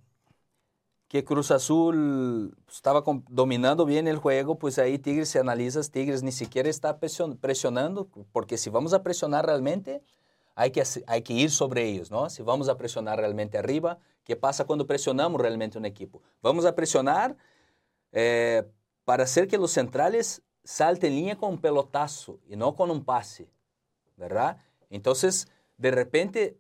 que Cruz Azul estaba dominando bien el juego, pues ahí Tigres se analiza, Tigres ni siquiera está presionando, porque si vamos a presionar realmente, hay que, hay que ir sobre ellos, ¿no? Si vamos a presionar realmente arriba, ¿qué pasa cuando presionamos realmente un equipo? Vamos a presionar eh, para hacer que los centrales salten línea con un pelotazo y no con un pase, ¿verdad? Entonces, de repente,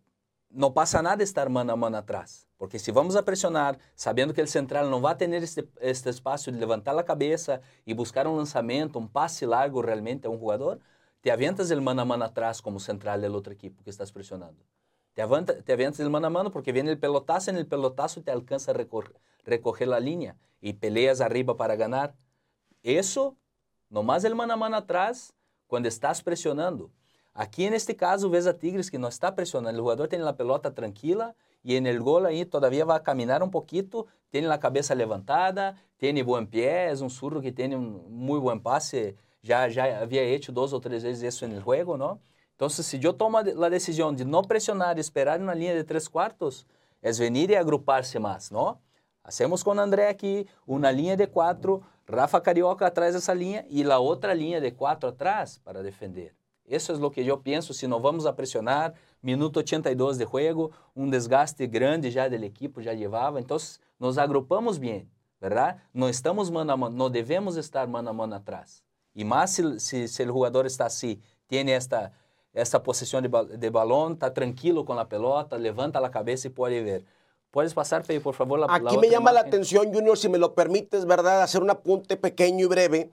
no pasa nada estar mano a mano atrás. Porque si vamos a presionar, sabiendo que el central no va a tener este, este espacio de levantar la cabeza y buscar un lanzamiento, un pase largo realmente a un jugador, te avientas el mano a mano atrás como central del otro equipo que estás presionando. Te, avanta, te avientas el mano a mano porque viene el pelotazo, en el pelotazo te alcanza a recoger, recoger la línea y peleas arriba para ganar. Eso, nomás el mano a mano atrás, cuando estás presionando. Aquí en este caso ves a Tigres que no está presionando, el jugador tiene la pelota tranquila en el gol ahí todavía va a caminar un poquito, tiene la cabeza levantada, tiene buen pie, es un zurro que tiene un muy buen pase, ya, ya había hecho dos o tres veces eso en el juego, ¿no? Entonces, si tomo la decisión de no presionar, esperar una línea de tres cuartos, es venir agruparse más, ¿no? Hacemos con André aquí una línea de cuatro, Rafa Carioca atrás de esa línea y la otra línea de cuatro atrás para defender. Eso es lo que yo pienso, si no vamos a presionar, minuto 82 de juego, un desgaste grande ya del equipo ya llevaba, entonces nos agrupamos bien, ¿verdad? No estamos mano a mano, no debemos estar mano a mano atrás. Y más si, si, si el jugador está así, tiene esta, esta posesión de, de, balón, está tranquilo con la pelota, levanta la cabeza y puede ver. ¿Puedes pasar, Fede, por favor? La,
Aquí
la
me llama
imagen?
la atención, Junior, si me lo permites, ¿verdad? Hacer un apunte pequeño y breve.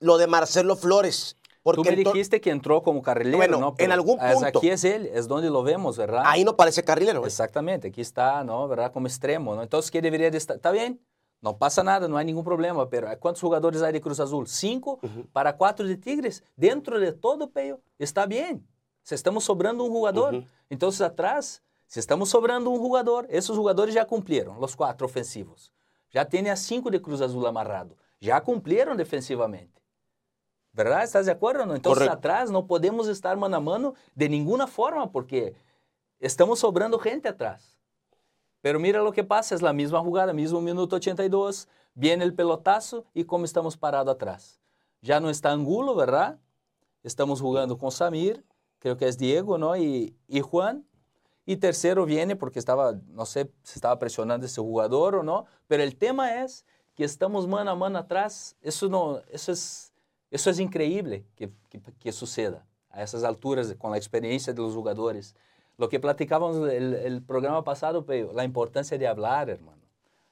Lo de Marcelo Flores.
Porque Tú me dijiste que entró como carrilero,
bueno,
¿no?
Pero en algún punto.
Aquí es él, es donde lo vemos, ¿verdad?
Ahí no parece carrilero. ¿eh?
Exactamente, aquí está, ¿no? ¿Verdad? Como extremo, ¿no? Entonces, ¿qué debería de estar? Está bien, no pasa nada, no hay ningún problema, pero ¿cuántos jugadores hay de Cruz Azul? Cinco para cuatro de Tigres. Dentro de todo, Peyo, está bien. Si estamos sobrando un jugador, uh -huh. entonces atrás, si estamos sobrando un jugador, esos jugadores ya cumplieron, los cuatro ofensivos. Ya tiene a cinco de Cruz Azul amarrado. Ya cumplieron defensivamente. ¿Verdad? ¿Estás de acuerdo? No? Entonces
Correcto.
atrás no podemos estar mano a mano de ninguna forma porque estamos sobrando gente atrás. Pero mira lo que pasa, es la misma jugada, mismo minuto 82, viene el pelotazo y como estamos parados atrás. Ya no está Angulo, ¿verdad? Estamos jugando con Samir, creo que es Diego, ¿no? Y, y Juan. Y tercero viene porque estaba, no sé si estaba presionando ese jugador o no, pero el tema es que estamos mano a mano atrás. Eso, no, eso, es, eso es increíble que, que, que suceda a essas alturas, com a experiência dos jogadores. Lo que platicávamos el programa pasado, Peyo, la importancia de hablar, hermano,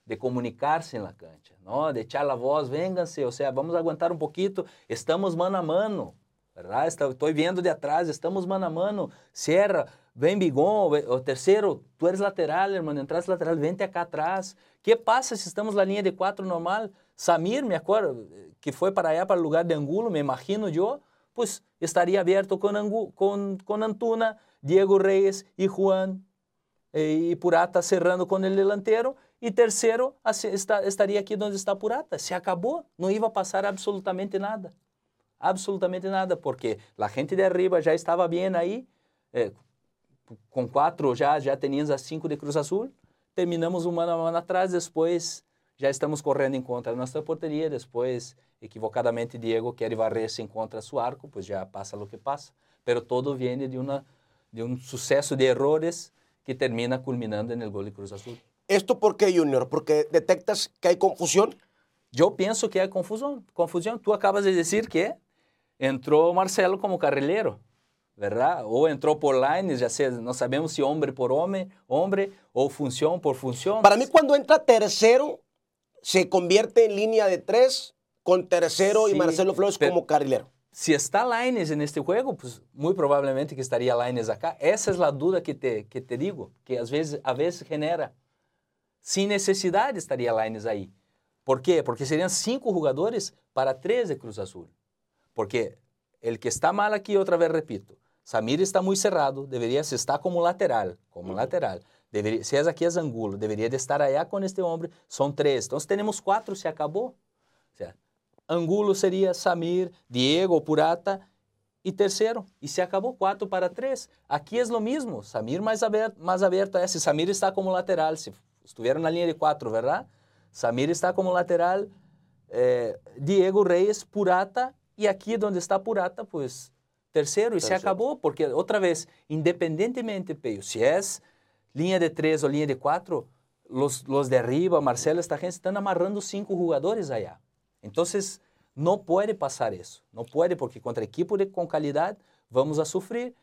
de comunicarse en la cancha, ¿no? de echar la voz, vénganse, o sea, vamos a aguantar un poquito, estamos mano a mano, ¿verdad? Estoy viendo de atrás, estamos mano a mano, cierra, ven Bigón, o tercero, tú eres lateral, hermano, entras lateral, vente acá atrás. ¿Qué pasa si estamos na linha de quatro normal? Samir, me acuerdo, que foi para allá, para o lugar de Angulo, me imagino eu, pues estaria aberto com, Angu, com, com Antuna, Diego Reyes e Juan e Purata cerrando com o delantero. E terceiro, está, estaria aqui onde está Purata. Se acabou, não ia passar absolutamente nada. Absolutamente nada, porque a gente de arriba já estava bem aí, eh, com quatro já, já teníamos as cinco de Cruz Azul. Terminamos um mano a mano atrás, depois já estamos correndo em contra da nossa porteria, depois equivocadamente Diego quer varrer-se contra su arco, pues já passa o que passa. Pero todo viene de uma de um sucesso de errores que termina culminando el gol de Cruz Azul.
¿Esto por qué, Junior? ¿Porque detectas que hay confusión?
Yo pienso que hay confusión. confusión. Tú acabas de decir que entró Marcelo como carrilero, ¿verdad? O entró por lines, ya sea, no sabemos si hombre por hombre, hombre o función por función.
Para mí cuando entra tercero, se convierte en línea de tres con tercero sí, y Marcelo Flores como carrilero.
Si está Laines en este juego, pues muy probablemente que estaría Laines acá. Esa es la duda que te, que te digo, que a veces, a veces genera. Sin necesidad estaría Laines ahí. ¿Por qué? Porque serían cinco jugadores para tres de Cruz Azul. Porque el que está mal aquí, otra vez repito, Samir está muy cerrado, debería está como lateral, como lateral. Debería, si es aquí es Angulo, debería de estar allá con este hombre. Son tres. Entonces tenemos cuatro, se acabó. O sea, Angulo seria Samir, Diego, Purata e terceiro. E se acabou 4 para 3. Aqui é o mesmo. Samir mais aberto, mais aberto a esse. Samir está como lateral. Se estiver na linha de 4, verdade? Samir está como lateral, eh, Diego Reyes, Purata, y aquí donde está Purata, pues tercero, y se acabó, porque otra vez, independientemente, Peyo, si es línea de tres o línea de cuatro, los, los de arriba, Marcelo, esta gente, están amarrando cinco jugadores allá. Entonces, no puede pasar eso, no puede, porque contra equipo de, con calidad vamos a sufrir,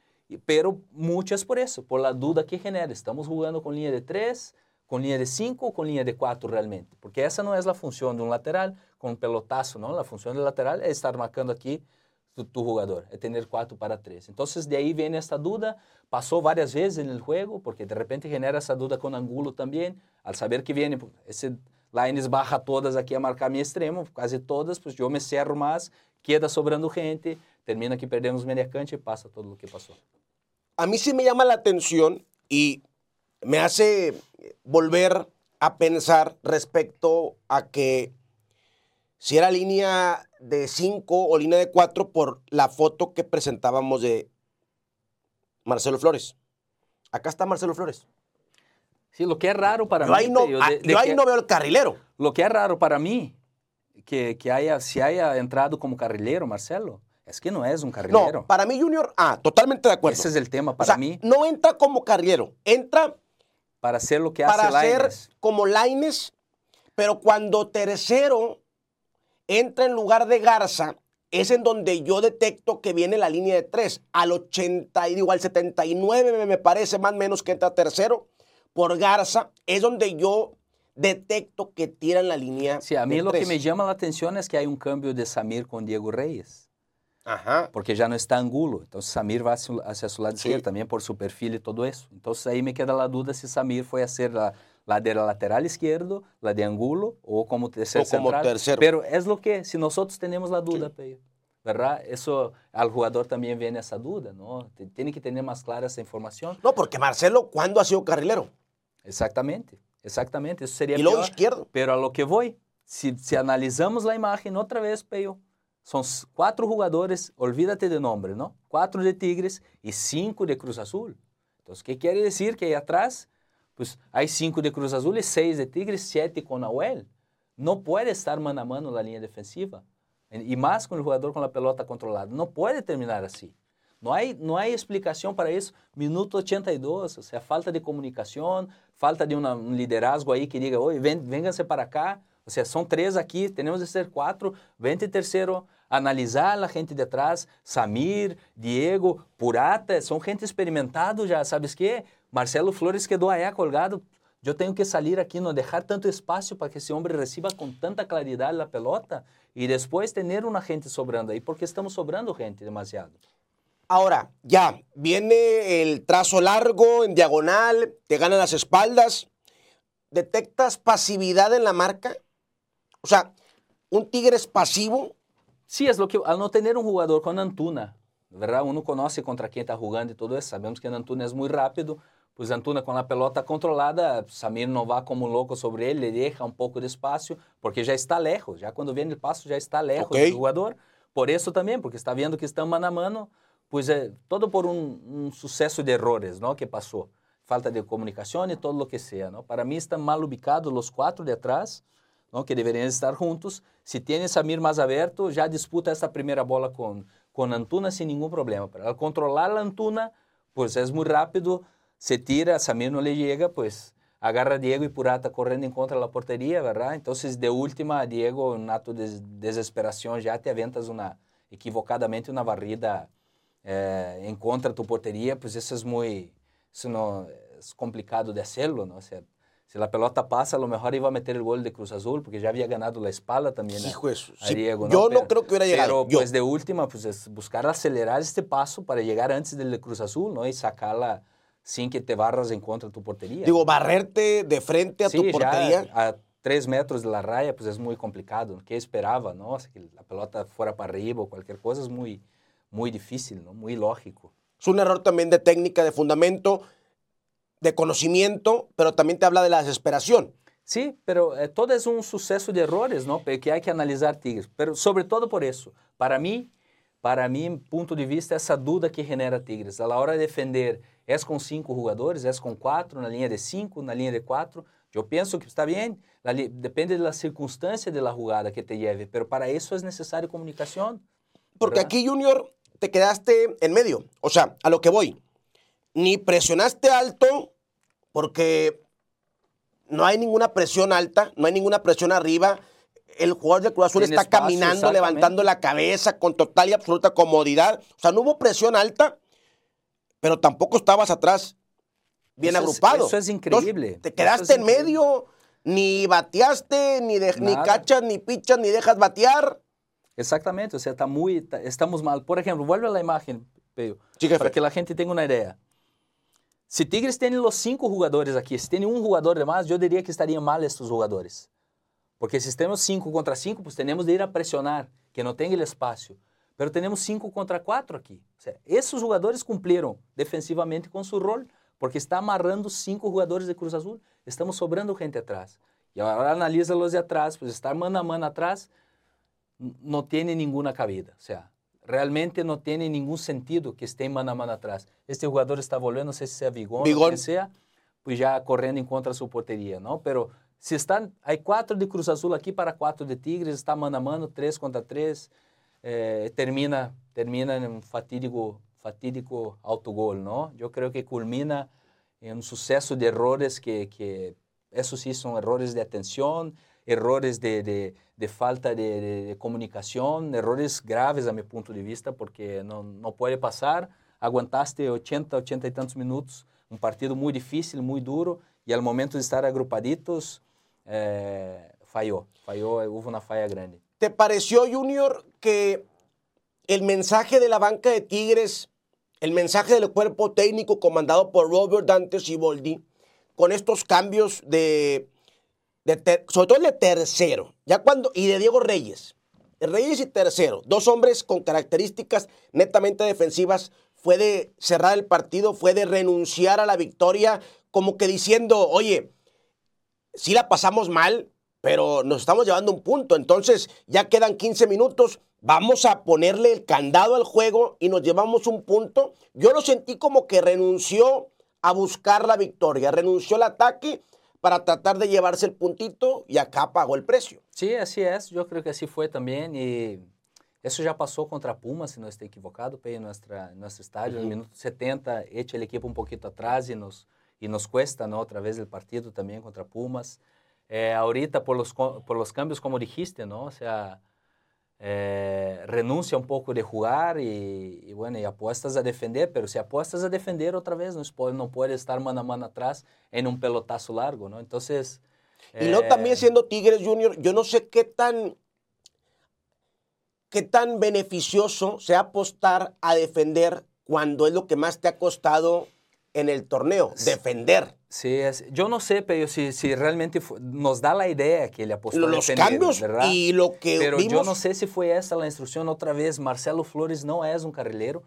pero mucho es por eso, por la duda que genera. Estamos jugando con línea de tres, con línea de 5 o con línea de 4 realmente, porque essa não é a função de um lateral com um pelotaço, não, a função do lateral é estar marcando aqui tu, tu é ter 4 para 3. Então, de aí vem esta dúvida, passou várias vezes no jogo, porque de repente genera essa dúvida com Angulo também, al saber que vem esse Lines barra todas aqui a marcar minha extremo, quase todas, pues eu me cerro mais, queda sobrando gente, termina que perdemos mediacante e passa todo o que passou.
A mim se me chama a atenção e me hace volver a pensar respecto a que si era línea de 5 o línea de 4 por la foto que presentábamos de Marcelo Flores. Acá está Marcelo Flores.
Sí, lo que es raro para
yo
mí.
Ahí no, yo ahí no veo el carrilero.
Lo que es raro para mí, que, que haya, si haya entrado como carrilero, Marcelo, es que no es un carrilero.
No, para mí Junior, ah, totalmente de acuerdo.
Ese es el tema para mí.
No entra como carrilero, entra
para hacer lo que hace
Para hacer como Laines, pero cuando tercero entra en lugar de Garza, es en donde yo detecto que viene la línea de tres. Al 80, y digo, al 79 me parece más o menos que entra tercero por Garza, es donde yo detecto que tiran la línea.
Sí, a mí lo que me llama la atención es que hay un cambio de Samir con Diego Reyes.
Ajá.
Porque já não está Angulo. Então Samir vai hacia, hacia su lado esquerdo também por su perfil e todo isso. Então aí me queda a dúvida se Samir foi a ser a ladeira lateral esquerdo, la de Angulo ou como terceiro
como
central.
terceiro.
Pero es lo que, se nós temos a dúvida, Peio. ¿verdad? Eso al jugador también viene esa duda, ¿no? Tiene que tener más clara esa información.
No, porque Marcelo, ¿cuándo ha sido carrilero?
Exactamente, exactamente. Eso sería
y luego izquierdo.
Pero a lo que voy, si, si analizamos la imagen otra vez, Peyo, são quatro jogadores, olvídate de nome, não? Quatro de Tigres e cinco de Cruz Azul. Então, o que quer dizer que aí atrás, pues, há cinco de Cruz Azul e seis de Tigres, sete com Nahuel. Não pode estar mano a mano na linha defensiva. E mais com o jogador com a pelota controlada. Não pode terminar assim. Não há, não há explicação para isso. Minuto 82, ou seja, falta de comunicação, falta de um liderazgo aí que diga, oi, venham-se para cá. Ou seja, são três aqui, temos de ser quatro, vente terceiro analisar a gente de atrás, Samir, Diego, Purata, são gente experimentado já, sabes que? Marcelo Flores quedou aí colgado. Eu tenho que sair aqui, não deixar tanto espaço para que esse homem receba com tanta claridade a pelota e depois ter uma gente sobrando aí, porque estamos sobrando gente demasiado.
Ahora, ya, viene el trazo largo, en diagonal, te ganan las espaldas. ¿Detectas pasividad en la marca? O sea, un tigre es pasivo
Sí, es lo que al no tener un jugador con Antuna, ¿verdad? Uno conoce contra quién está jugando y todo eso. Sabemos que Antuna es muy rápido. Pues Antuna con la pelota controlada, Samir no va como loco sobre él, le deja un poco de espacio, porque ya está lejos. Ya cuando viene el paso, ya está lejos okay. del jugador. Por eso también, porque está viendo que están mano a mano, pues eh, todo por un, un, suceso de errores, ¿no? Que pasó. Falta de comunicación y todo lo que sea, ¿no? Para mí están mal ubicados los cuatro de atrás não? que deveriam estar juntos. Se tem Samir mais aberto, já disputa essa primeira bola com, com Antuna sem nenhum problema. Para controlar a Antuna, pues é muito rápido, se tira, Samir não lhe chega, pues agarra Diego e Purata correndo contra da porteria, verdade? Então, de última, Diego, um ato de desesperação, já te aventas uma, equivocadamente uma varrida eh, em contra tu porteria, pues isso é muito, isso não, é complicado de hacerlo, não? O sea, se a pelota passa, a lo mejor iba a meter el gol de Cruz Azul, porque já havia ganado la espalda também a,
Hijo eso.
a Diego.
¿no? Yo no creo que hubiera llegado.
Pero, pues, de última, pues, es buscar acelerar este paso para llegar antes del de Cruz Azul, ¿no? Y sacarla sin que te barras en contra de tu portería.
Digo, barrerte de frente a
sí,
tu portería.
Ya a tres metros de la raya, pues es muy complicado. ¿Qué esperaba, no? O sea, que la pelota fuera para arriba o cualquier cosa es muy, muy difícil, ¿no? Muy lógico.
Es un error también de técnica, de fundamento de conocimiento, pero también te habla de la desesperación.
Sí, pero eh, todo es un suceso de errores, ¿no? Que hay que analizar Tigres. Pero sobre todo por eso, para mí, para mí, punto de vista, essa duda que genera Tigres. A la hora de defender, é com cinco jogadores, é com quatro, na linha de cinco, na linha de quatro. Eu penso que está bem, depende de la circunstancia de la jugada que te lleve, pero para eso es necesaria comunicación.
Porque aquí, Junior, te quedaste en medio. O sea, a lo que voy. Ni presionaste alto, porque no hay ninguna presión alta, no hay ninguna presión arriba. El jugador de Cruz Azul está caminando, levantando la cabeza con total y absoluta comodidad. O sea, no hubo presión alta, pero tampoco estabas atrás bien agrupado.
eso es increíble.
te quedaste en medio, ni bateaste, ni, ni cachas, ni pichas, ni dejas batear.
Exactamente, o sea, está muy, estamos mal. Por ejemplo, vuelve a la imagen, Pedro, para que la gente tenga una idea. Si Tigres tiene los cinco jugadores aquí, si tiene un jugador de más, yo diría que estarían mal estos jugadores. Porque si tenemos cinco contra cinco, pues tenemos de ir a presionar, que no tenga el espacio. Pero tenemos cinco contra cuatro aquí. O sea, esos jugadores cumplieron defensivamente con su rol, porque está amarrando cinco jugadores de Cruz Azul. Estamos sobrando gente atrás. Y ahora analiza los de atrás, pues estar mano a mano atrás no tiene ninguna cabida. O sea, realmente no tiene ningún sentido que esté mano a mano atrás. Este jugador está volviendo, no sé si sea Vigón, o quien sea, pues ya corriendo en contra de su portería, ¿no? Pero si están, hay cuatro de Cruz Azul aquí para cuatro de Tigres, está mano a mano, tres contra tres, eh, termina, termina en fatídico, fatídico autogol, ¿no? Yo creo que culmina en un suceso de errores que, que esos sí son errores de atención, errores de, de, de falta de, de, comunicación, errores graves a mi punto de vista, porque no, no puede pasar. Aguantaste 80, 80 y tantos minutos, un partido muy difícil, muy duro, y al momento de estar agrupaditos, eh, falló, falló, hubo una grande.
¿Te pareció, Junior, que el mensaje de la banca de Tigres, el mensaje del cuerpo técnico comandado por Robert Dante Siboldi, con estos cambios de sobre todo el de tercero, ya cuando, y de Diego Reyes. Reyes y tercero, dos hombres con características netamente defensivas, fue de cerrar el partido, fue de renunciar a la victoria, como que diciendo, oye, sí la pasamos mal, pero nos estamos llevando un punto, entonces ya quedan 15 minutos, vamos a ponerle el candado al juego y nos llevamos un punto. Yo lo sentí como que renunció a buscar la victoria, renunció al ataque para tratar de llevarse el puntito y acá pagó el precio.
Sí, así es. Yo creo que así fue también. Y eso ya pasó contra Pumas, si no estoy equivocado, en nuestra, nuestro estadio. En el minuto 70 echa el equipo un poquito atrás y nos, y nos cuesta ¿no? otra vez el partido también contra Pumas. Eh, ahorita por los, por los cambios, como dijiste, ¿no? O sea, eh, renuncia un poco de jugar y, bueno, y apuestas a defender, pero si apuestas a defender otra vez, no, no puede estar mano a mano atrás en un pelotazo largo, ¿no? Entonces...
Y no también eh, siendo Tigres Junior, yo no sé qué tan, qué tan beneficioso sea apostar a defender cuando es lo que más te ha costado en el torneo, defender.
Sí, yo no sé, pero si, si realmente nos da la idea que le apostó
Los cambios ¿verdad? y lo que
Pero yo no sé si fue esa la instrucción otra vez. Marcelo Flores no es un carrilero.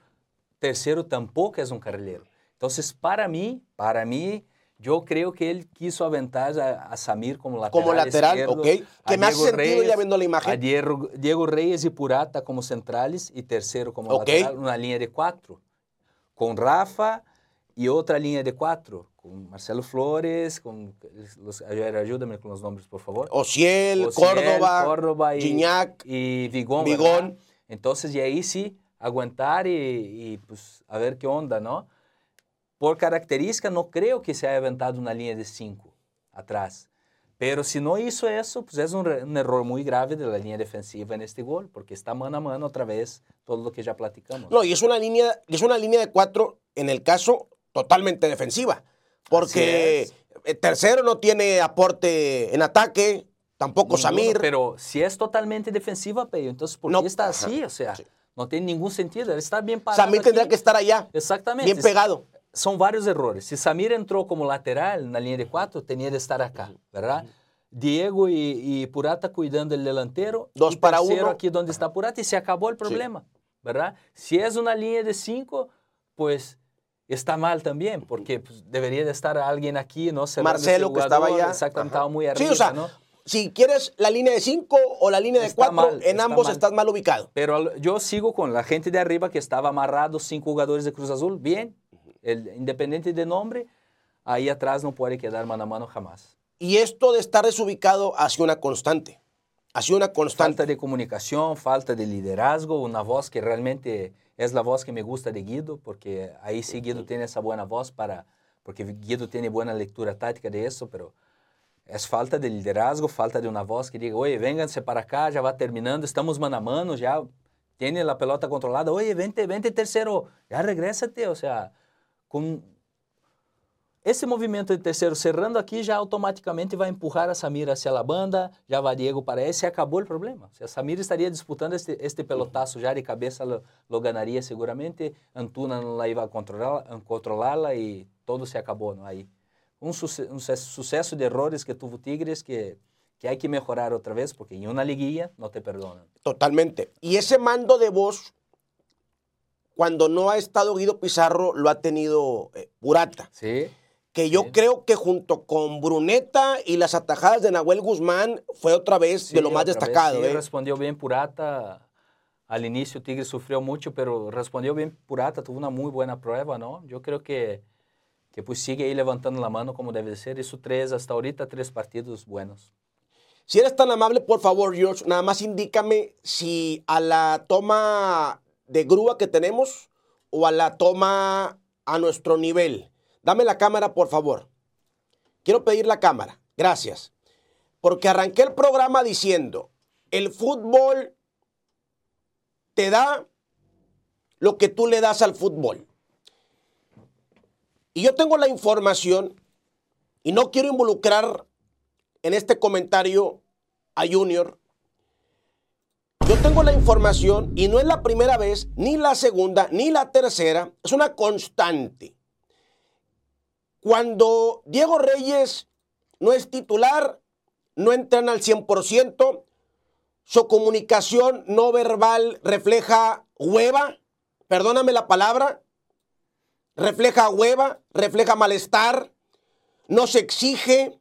Tercero tampoco es un carrilero. Entonces, para mí, para mí, yo creo que él quiso aventar a, Samir como lateral
Como lateral, ok. Que me hace sentido ya viendo la imagen.
A Diego, Diego, Reyes y Purata como centrales y tercero como lateral, una línea de cuatro. Con Rafa y otra línea de cuatro, con Marcelo Flores, con los, ayúdame con los nombres, por favor.
Ociel, Córdoba,
Córdoba
y, Gignac,
y Vigón. Vigón. Entonces, y ahí sí, aguantar y, y, pues a ver qué onda, ¿no? Por característica, no creo que se haya aventado una línea de cinco atrás. Pero si no hizo eso, pues es un, un, error muy grave de la línea defensiva en este gol, porque está mano a mano otra vez todo lo que ya platicamos.
No, y es una línea, es una línea de cuatro, en el caso totalmente defensiva. Porque el tercero no tiene aporte en ataque, tampoco Samir.
Pero si es totalmente defensiva, pero entonces ¿por qué está así? O sea, no tiene ningún sentido. está bien parado.
Samir tendría que estar allá.
Exactamente.
Bien pegado.
Son varios errores. Si Samir entró como lateral en la línea de cuatro, tenía de estar acá, ¿verdad? Diego y, Purata cuidando el delantero.
Dos para uno.
aquí donde está Purata y se acabó el problema, ¿verdad? Si es una línea de cinco, pues está mal también, porque pues, debería de estar alguien aquí, ¿no?
Marcelo, que estaba allá.
Exactamente, estaba muy arriba,
sí, o sea, Si quieres la línea de 5 o la línea de 4, en ambos estás mal ubicado.
Pero yo sigo con la gente de arriba que estaba amarrado, cinco jugadores de Cruz Azul, bien, el, independiente de nombre, ahí atrás no puede quedar mano a mano jamás.
Y esto de estar desubicado ha sido una constante. Ha sido una constante.
Falta de comunicación, falta de liderazgo, una voz que realmente es la voz que me gusta de Guido, porque ahí sí Guido tiene esa buena voz para, porque Guido tiene buena lectura táctica de eso, pero es falta de liderazgo, falta de una voz que diga, oye, vénganse para acá, ya va terminando, estamos mano a mano, ya tiene la pelota controlada, oye, vente, vente tercero, ya regrésate, o sea, con esse movimento de terceiro cerrando aqui já automaticamente vai empurrar a Samira hacia a banda, já vai Diego para esse e acabou o problema. Se a Samira estaria disputando este, este pelotaço já de cabeça, lo, lo ganaria seguramente, Antuna não la iba a controlar-la e todo se acabou não? aí. Um, suce um sucesso de errores que tuvo Tigres que que hay que mejorar otra vez porque en una liguilla no te perdonan.
Totalmente. Y ese mando de voz, cuando no ha estado Guido Pizarro, lo ha tenido eh, Purata.
Sí
que yo creo que junto con Bruneta y las atajadas de Nahuel Guzmán fue otra vez de lo más destacado.
Vez,
sí,
¿eh? respondió bien Purata. Al inicio Tigre sufrió mucho, pero respondió bien Purata, tuvo una muy buena prueba, ¿no? Yo creo que, que pues sigue ahí levantando la mano como debe ser. Hizo tres, hasta ahorita tres partidos buenos.
Si eres tan amable, por favor, George, nada más indícame si a la toma de grúa que tenemos o a la toma a nuestro nivel Dame la cámara, por favor. Quiero pedir la cámara. Gracias. Porque arranqué el programa diciendo, el fútbol te da lo que tú le das al fútbol. Y yo tengo la información y no quiero involucrar en este comentario a Junior. Yo tengo la información y no es la primera vez, ni la segunda, ni la tercera, es una constante. Cuando Diego Reyes no es titular, no entrena al 100%, su comunicación no verbal refleja hueva, perdóname la palabra, refleja hueva, refleja malestar, no se exige,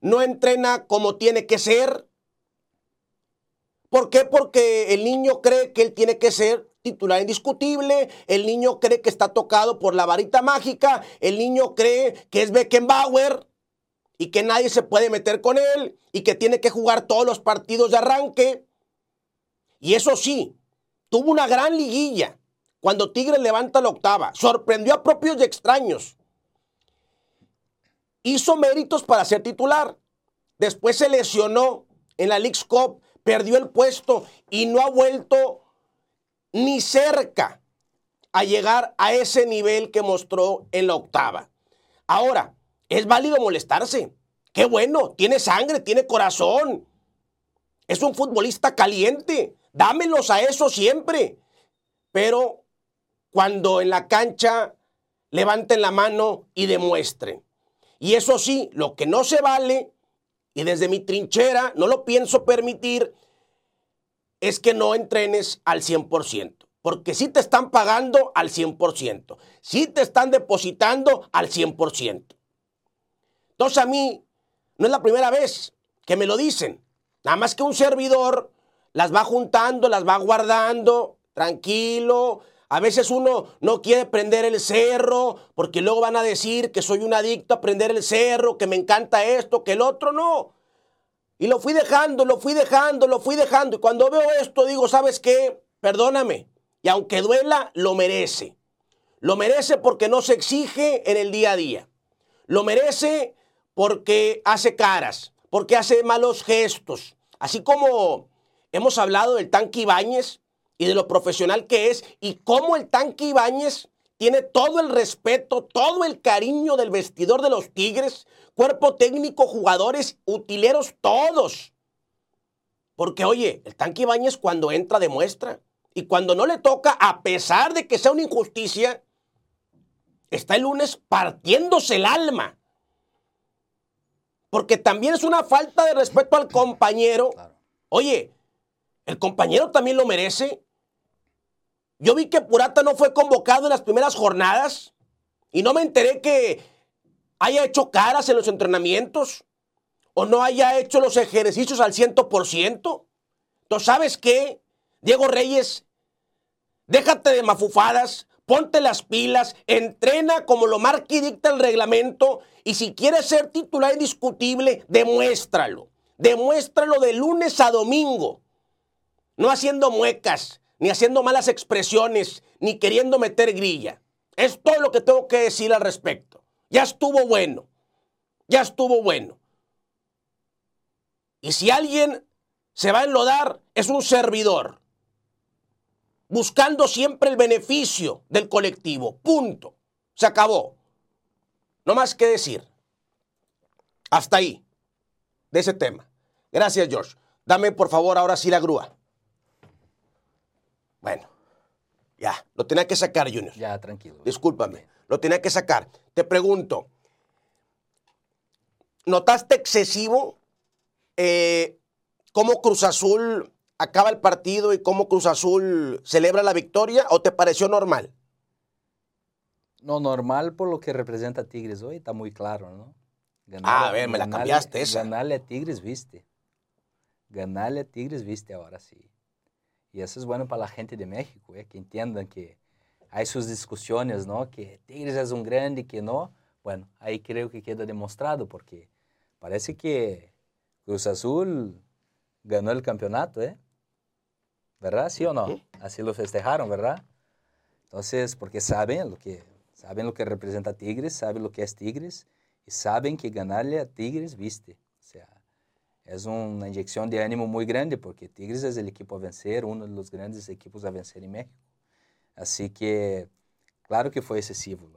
no entrena como tiene que ser. ¿Por qué? Porque el niño cree que él tiene que ser titular indiscutible, el niño cree que está tocado por la varita mágica, el niño cree que es Beckenbauer y que nadie se puede meter con él y que tiene que jugar todos los partidos de arranque. Y eso sí, tuvo una gran liguilla cuando Tigre levanta la octava, sorprendió a propios y extraños. Hizo méritos para ser titular. Después se lesionó en la League's Cup, perdió el puesto y no ha vuelto ni cerca a llegar a ese nivel que mostró en la octava. Ahora, es válido molestarse. Qué bueno, tiene sangre, tiene corazón. Es un futbolista caliente. Dámelos a eso siempre. Pero cuando en la cancha levanten la mano y demuestren. Y eso sí, lo que no se vale, y desde mi trinchera no lo pienso permitir, es que no entrenes al 100%. Porque si te están pagando al 100%. Si te están depositando al 100%. Entonces a mí no es la primera vez que me lo dicen. Nada más que un servidor las va juntando, las va guardando, tranquilo. A veces uno no quiere prender el cerro porque luego van a decir que soy un adicto a prender el cerro, que me encanta esto, que el otro no. Y lo fui dejando, lo fui dejando, lo fui dejando. Y cuando veo esto digo, ¿sabes qué? Perdóname. Y aunque duela, lo merece. Lo merece porque no se exige en el día a día. Lo merece porque hace caras, porque hace malos gestos. Así como hemos hablado del tanque Ibáñez y de lo profesional que es y cómo el tanque Ibáñez tiene todo el respeto, todo el cariño del vestidor de los Tigres, cuerpo técnico, jugadores, utileros, todos. Porque oye, el tanque Ibáñez cuando entra demuestra. Y cuando no le toca, a pesar de que sea una injusticia, está el lunes partiéndose el alma. Porque también es una falta de respeto al compañero. Oye, el compañero también lo merece. Yo vi que Purata no fue convocado en las primeras jornadas y no me enteré que haya hecho caras en los entrenamientos o no haya hecho los ejercicios al 100%. Entonces, ¿sabes qué? Diego Reyes, déjate de mafufadas ponte las pilas, entrena como lo marca y dicta el reglamento y si quieres ser titular indiscutible, demuéstralo. Demuéstralo de lunes a domingo. No haciendo muecas, ni haciendo malas expresiones, ni queriendo meter grilla. Es todo lo que tengo que decir al respecto. Ya estuvo bueno. Ya estuvo bueno. Y si alguien se va a enlodar, es un servidor. Buscando siempre el beneficio del colectivo. Punto. Se acabó. No más que decir. Hasta ahí. De ese tema. Gracias, George. Dame, por favor, ahora sí la grúa. Bueno. Ya, lo tenía que sacar, Junior.
Ya, tranquilo.
Discúlpame, lo tenía que sacar. Te pregunto, ¿notaste excesivo eh, cómo Cruz Azul acaba el partido y cómo Cruz Azul celebra la victoria o te pareció normal?
No, normal por lo que representa Tigres hoy, está muy claro, ¿no?
ah, a ver, me la cambiaste esa.
Ganarle a Tigres, viste. Ganarle a Tigres, viste ahora sí. Y eso es bueno para la gente de México, ¿eh? que entiendan que hay sus discusiones, ¿no? Que Tigres es un grande, que no. Bueno, ahí creo que queda demostrado, porque parece que Cruz Azul ganó el campeonato, ¿eh? ¿Verdad? ¿Sí o no? Así lo festejaron, ¿verdad? Entonces, porque saben lo que, saben lo que representa Tigres, saben lo que es Tigres, y saben que ganarle a Tigres, viste. O sea, es una inyección de ánimo muy grande porque Tigres es el equipo a vencer, uno de los grandes equipos a vencer en México. Así que, claro que fue excesivo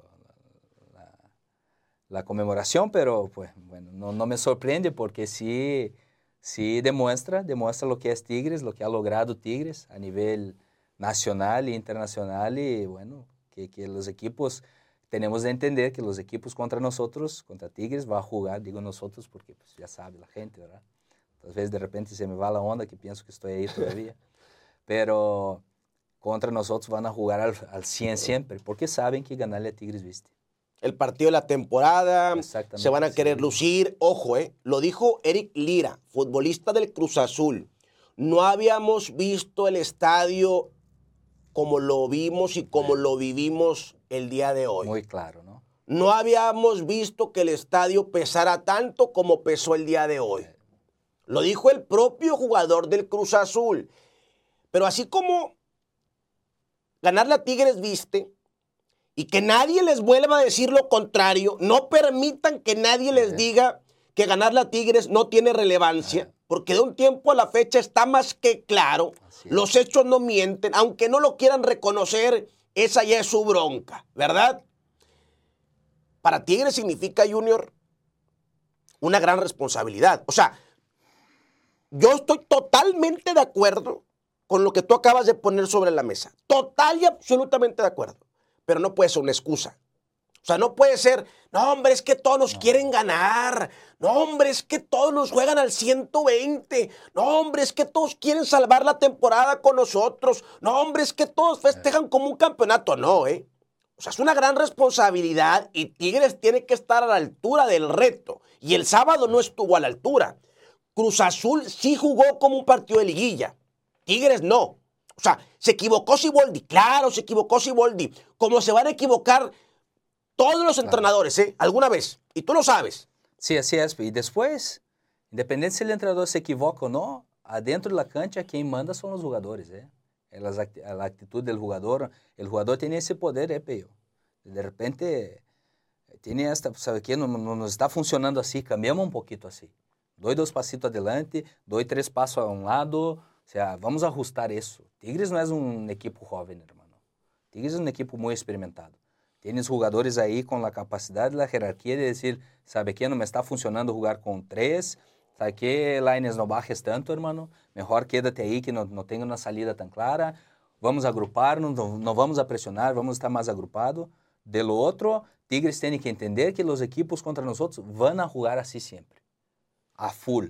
la, la, conmemoración, pero pues, bueno, no, no, me sorprende porque sí, sí demuestra, demuestra lo que es Tigres, lo que ha logrado Tigres a nivel nacional e internacional y bueno, que, que los equipos tenemos de entender que los equipos contra nosotros, contra Tigres, va a jugar, digo nosotros porque pues, ya sabe la gente, ¿verdad? Às vezes de repente se me va la onda que pienso que estoy ahí todavía. Pero contra nosotros van a jugar al, al 100 siempre, porque saben que ganarle a Tigres viste.
El partido de la temporada, se van a querer lucir. Ojo, eh, lo dijo Eric Lira, futbolista del Cruz Azul. No habíamos visto el estadio como lo vimos y como lo vivimos el día de hoy.
Muy claro, ¿no?
No habíamos visto que el estadio pesara tanto como pesó el día de hoy. Lo dijo el propio jugador del Cruz Azul. Pero así como ganarle a Tigres viste y que nadie les vuelva a decir lo contrario, no permitan que nadie les diga que ganarle a Tigres no tiene relevancia, porque de un tiempo a la fecha está más que claro, los hechos no mienten, aunque no lo quieran reconocer, esa ya es su bronca, ¿verdad? Para Tigres significa, Junior, una gran responsabilidad. O sea, yo estoy totalmente de acuerdo con lo que tú acabas de poner sobre la mesa. Total y absolutamente de acuerdo. Pero no puede ser una excusa. O sea, no puede ser, no, hombre, es que todos nos quieren ganar. No, hombre, es que todos nos juegan al 120. No, hombre, es que todos quieren salvar la temporada con nosotros. No, hombre, es que todos festejan como un campeonato. No, ¿eh? O sea, es una gran responsabilidad y Tigres tiene que estar a la altura del reto. Y el sábado no estuvo a la altura. Cruz Azul sí jugó como un partido de liguilla. Tigres no. O sea, se equivocó Siboldi. Claro, se equivocó Siboldi. Como se van a equivocar todos los entrenadores, ¿eh? Alguna vez. Y tú lo sabes.
Sí, así es. Y después, independiente si el entrenador se equivoca o no, adentro de la cancha quien manda son los jugadores, ¿eh? La actitud del jugador. El jugador tiene ese poder, ¿eh, Peyo? De repente, tiene esta, ¿sabe qué? No, no nos está funcionando así, cambiamos un poquito así. Doy dos pasitos adelante, doy tres pasos a un lado. Sea, vamos a ajustar eso. Tigres no es un equipo joven, hermano. Tigres es un equipo muy experimentado. Tienes jugadores ahí con la capacidad de la jerarquía de decir, ¿sabe qué? No me está funcionando jugar con tres. ¿Sabe qué? Lines no bajes tanto, hermano. Mejor quédate ahí que no, no tenga una salida tan clara. Vamos a agruparnos, no, no vamos a vamos a estar más agrupados. De lo otro, Tigres tiene que entender que los equipos contra nosotros van a jugar así siempre a full.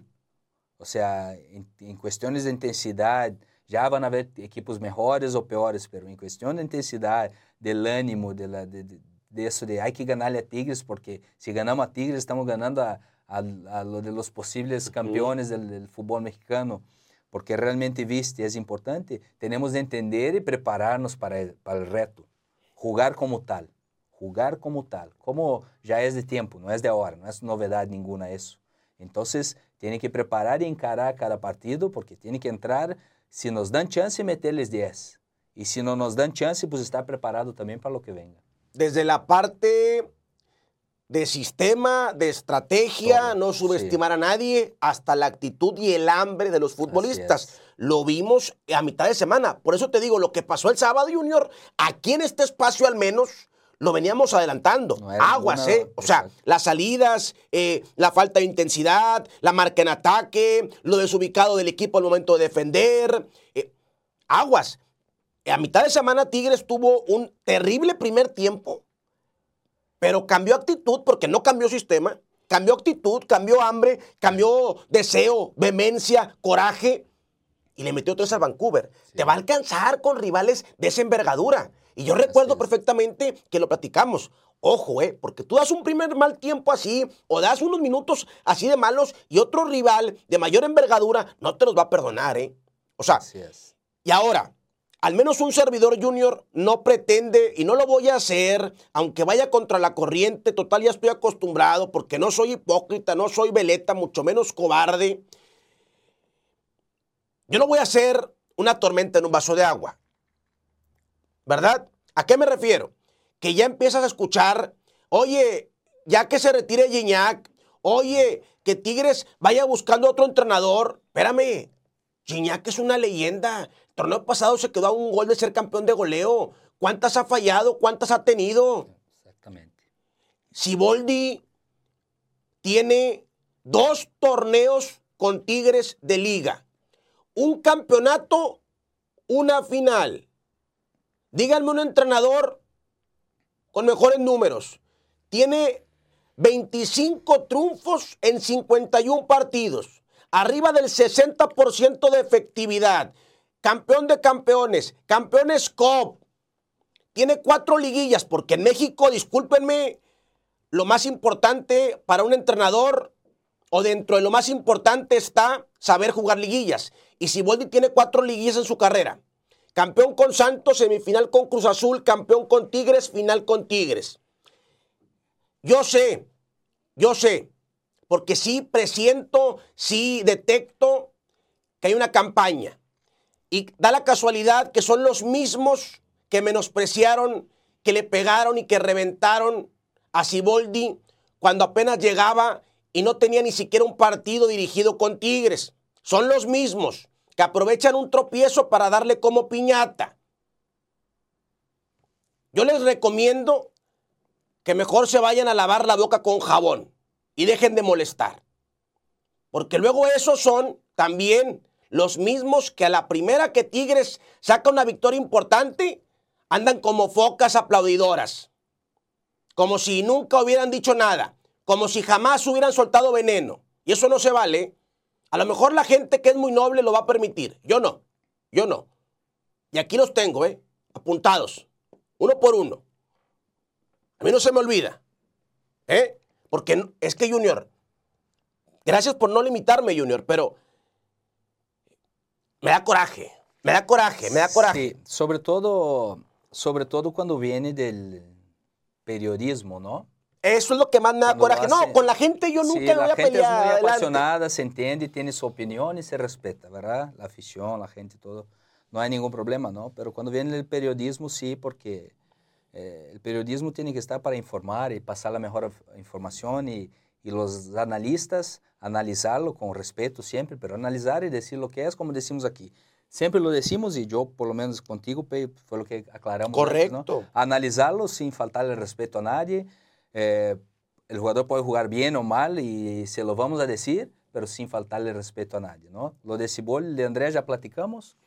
O sea, en, en, cuestiones de intensidad, ya van a haber equipos mejores o peores, pero en cuestión de intensidad, del ánimo, de, la, de, de, de eso de hay que ganarle a Tigres, porque si ganamos a Tigres estamos ganando a, a, a lo de los posibles campeones del, del, fútbol mexicano, porque realmente, viste, es importante, tenemos de entender y prepararnos para el, para el reto. jugar como tal, jugar como tal, como ya es de tiempo, no es de ahora, no es novedad ninguna eso. Entonces, tiene que preparar y encarar cada partido porque tiene que entrar, si nos dan chance, meterles 10. Y si no nos dan chance, pues estar preparado también para lo que venga.
Desde la parte de sistema, de estrategia, no subestimar a nadie, hasta la actitud y el hambre de los futbolistas. Lo vimos a mitad de semana. Por eso te digo, lo que pasó el sábado, Junior, aquí en este espacio al menos, lo veníamos adelantando. Aguas, ¿eh? O sea, las salidas, eh, la falta de intensidad, la marca en ataque, lo desubicado del equipo al momento de defender. Eh, aguas. A mitad de semana Tigres tuvo un terrible primer tiempo pero cambió actitud porque no cambió sistema, cambió actitud, cambió hambre, cambió deseo, vehemencia, coraje y le metió tres a Vancouver. Te va a alcanzar con rivales de esa envergadura. Y yo recuerdo perfectamente que lo platicamos. Ojo, eh, porque tú das un primer mal tiempo así, o das unos minutos así de malos, y otro rival de mayor envergadura no te los va a perdonar, ¿eh? O sea, y ahora, al menos un servidor junior no pretende, y no lo voy a hacer, aunque vaya contra la corriente, total ya estoy acostumbrado, porque no soy hipócrita, no soy veleta, mucho menos cobarde. Yo no voy a hacer una tormenta en un vaso de agua. ¿Verdad? ¿A qué me refiero? Que ya empiezas a escuchar, oye, ya que se retire Gignac, oye, que Tigres vaya buscando otro entrenador. Espérame, Gignac es una leyenda torneo pasado se quedó a un gol de ser campeón de goleo. ¿Cuántas ha fallado? ¿Cuántas ha tenido? Exactamente. Siboldi tiene dos torneos con Tigres de liga. Un campeonato, una final. Díganme un entrenador con mejores números. Tiene 25 triunfos en 51 partidos. Arriba del 60% de efectividad campeón de campeones, campeones COP. Tiene cuatro liguillas, porque en México, discúlpenme, lo más importante para un entrenador o dentro de lo más importante está saber jugar liguillas. Y Siboldi tiene cuatro liguillas en su carrera. Campeón con Santos, semifinal con Cruz Azul, campeón con Tigres, final con Tigres. Yo sé, yo sé, porque sí presiento, sí detecto que hay una campaña. Y da la casualidad que son los mismos que menospreciaron, que le pegaron y que reventaron a Siboldi cuando apenas llegaba y no tenía ni siquiera un partido dirigido con Tigres. Son los mismos que aprovechan un tropiezo para darle como piñata. Yo les recomiendo que mejor se vayan a lavar la boca con jabón y dejen de molestar. Porque luego esos son también los mismos que a la primera que Tigres saca una victoria importante, andan como focas aplaudidoras. Como si nunca hubieran dicho nada. Como si jamás hubieran soltado veneno. Y eso no se vale. A lo mejor la gente que es muy noble lo va a permitir. Yo no. Yo no. Y aquí los tengo, ¿eh? Apuntados. Uno por uno. A mí no se me olvida. ¿Eh? Porque es que, Junior, gracias por no limitarme, Junior, pero me da coraje, me da coraje, me da coraje.
Sí, sobre todo, sobre todo cuando viene del periodismo, ¿no?
Eso es lo que más me da coraje. no, con la gente yo nunca me voy a pelear. La gente
es muy apasionada, se entiende, tiene su opinión y se respeta, ¿verdad? La afición, la gente, todo. No hay ningún problema, ¿no? Pero cuando viene el periodismo, sí, porque eh, el periodismo tiene que estar para informar y pasar la mejor información y, y los analistas analizarlo con respeto siempre, pero analizar y decir lo que es, como decimos aquí. Siempre lo decimos y yo, por lo menos contigo, fue lo que aclaramos.
Correcto.
Analizarlo sin faltarle respeto a nadie. Eh, el jugador puede jugar bien o mal y se lo vamos a decir, pero sin faltarle respeto a nadie. ¿no? Lo de Cibol, de Andrés ya platicamos,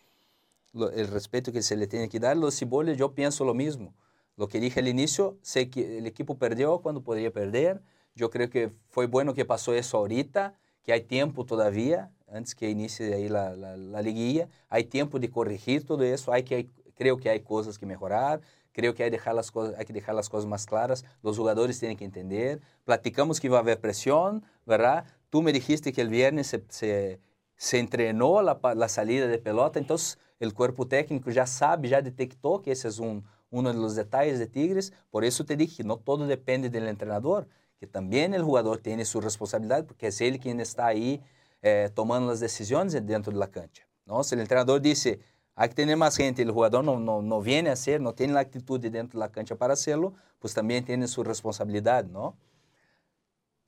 el respeto que se le tiene que dar. Lo de Cibol, yo pienso lo mismo. Lo que dije al inicio, sé que el equipo perdió cuando podría perder yo creo que fue bueno que pasó eso ahorita, que hay tiempo todavía, antes que inicie ahí la, la, liguilla, hay tiempo de corregir todo eso, hay que, creo que hay cosas que mejorar, creo que dejar las cosas, hay que dejar las cosas más claras, los jugadores tienen que entender, platicamos que va a haber presión, ¿verdad? Tú me dijiste que el viernes se, se, se entrenó la, la salida de pelota, entonces el cuerpo técnico ya sabe, ya detectó que ese es un, uno de los detalles de Tigres. Por eso te dije, no todo depende del entrenador, que también el jugador tiene su responsabilidad, porque es él quien está ahí eh, tomando las decisiones dentro de la cancha. ¿no? Si el entrenador dice, hay que tener más gente. Y el jugador no, no, no viene a hacer, no tiene la actitud dentro de la cancha para hacerlo, pues también tiene su responsabilidad, ¿no?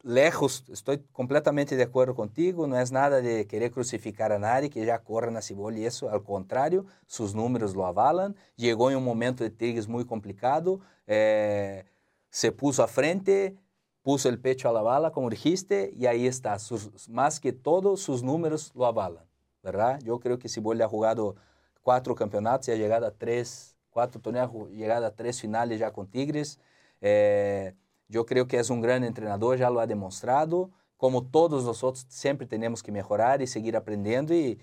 lejos, estoy completamente de acuerdo contigo, no es nada de querer crucificar a nadie que ya corra na cebolla y eso, al contrario, sus números lo avalan, llegó en un momento de Tigres muy complicado, eh, se puso a frente, puso el pecho a la bala, como dijiste, y ahí está, sus, más que todo, sus números lo avalan, ¿verdad? Yo creo que Cebolla ha jugado cuatro campeonatos y ha llegado a tres, cuatro torneos, llegado a tres finales ya con Tigres, eh, yo creo que es un gran entrenador, ya lo ha demostrado. Como todos nosotros, siempre tenemos que mejorar y seguir aprendiendo y,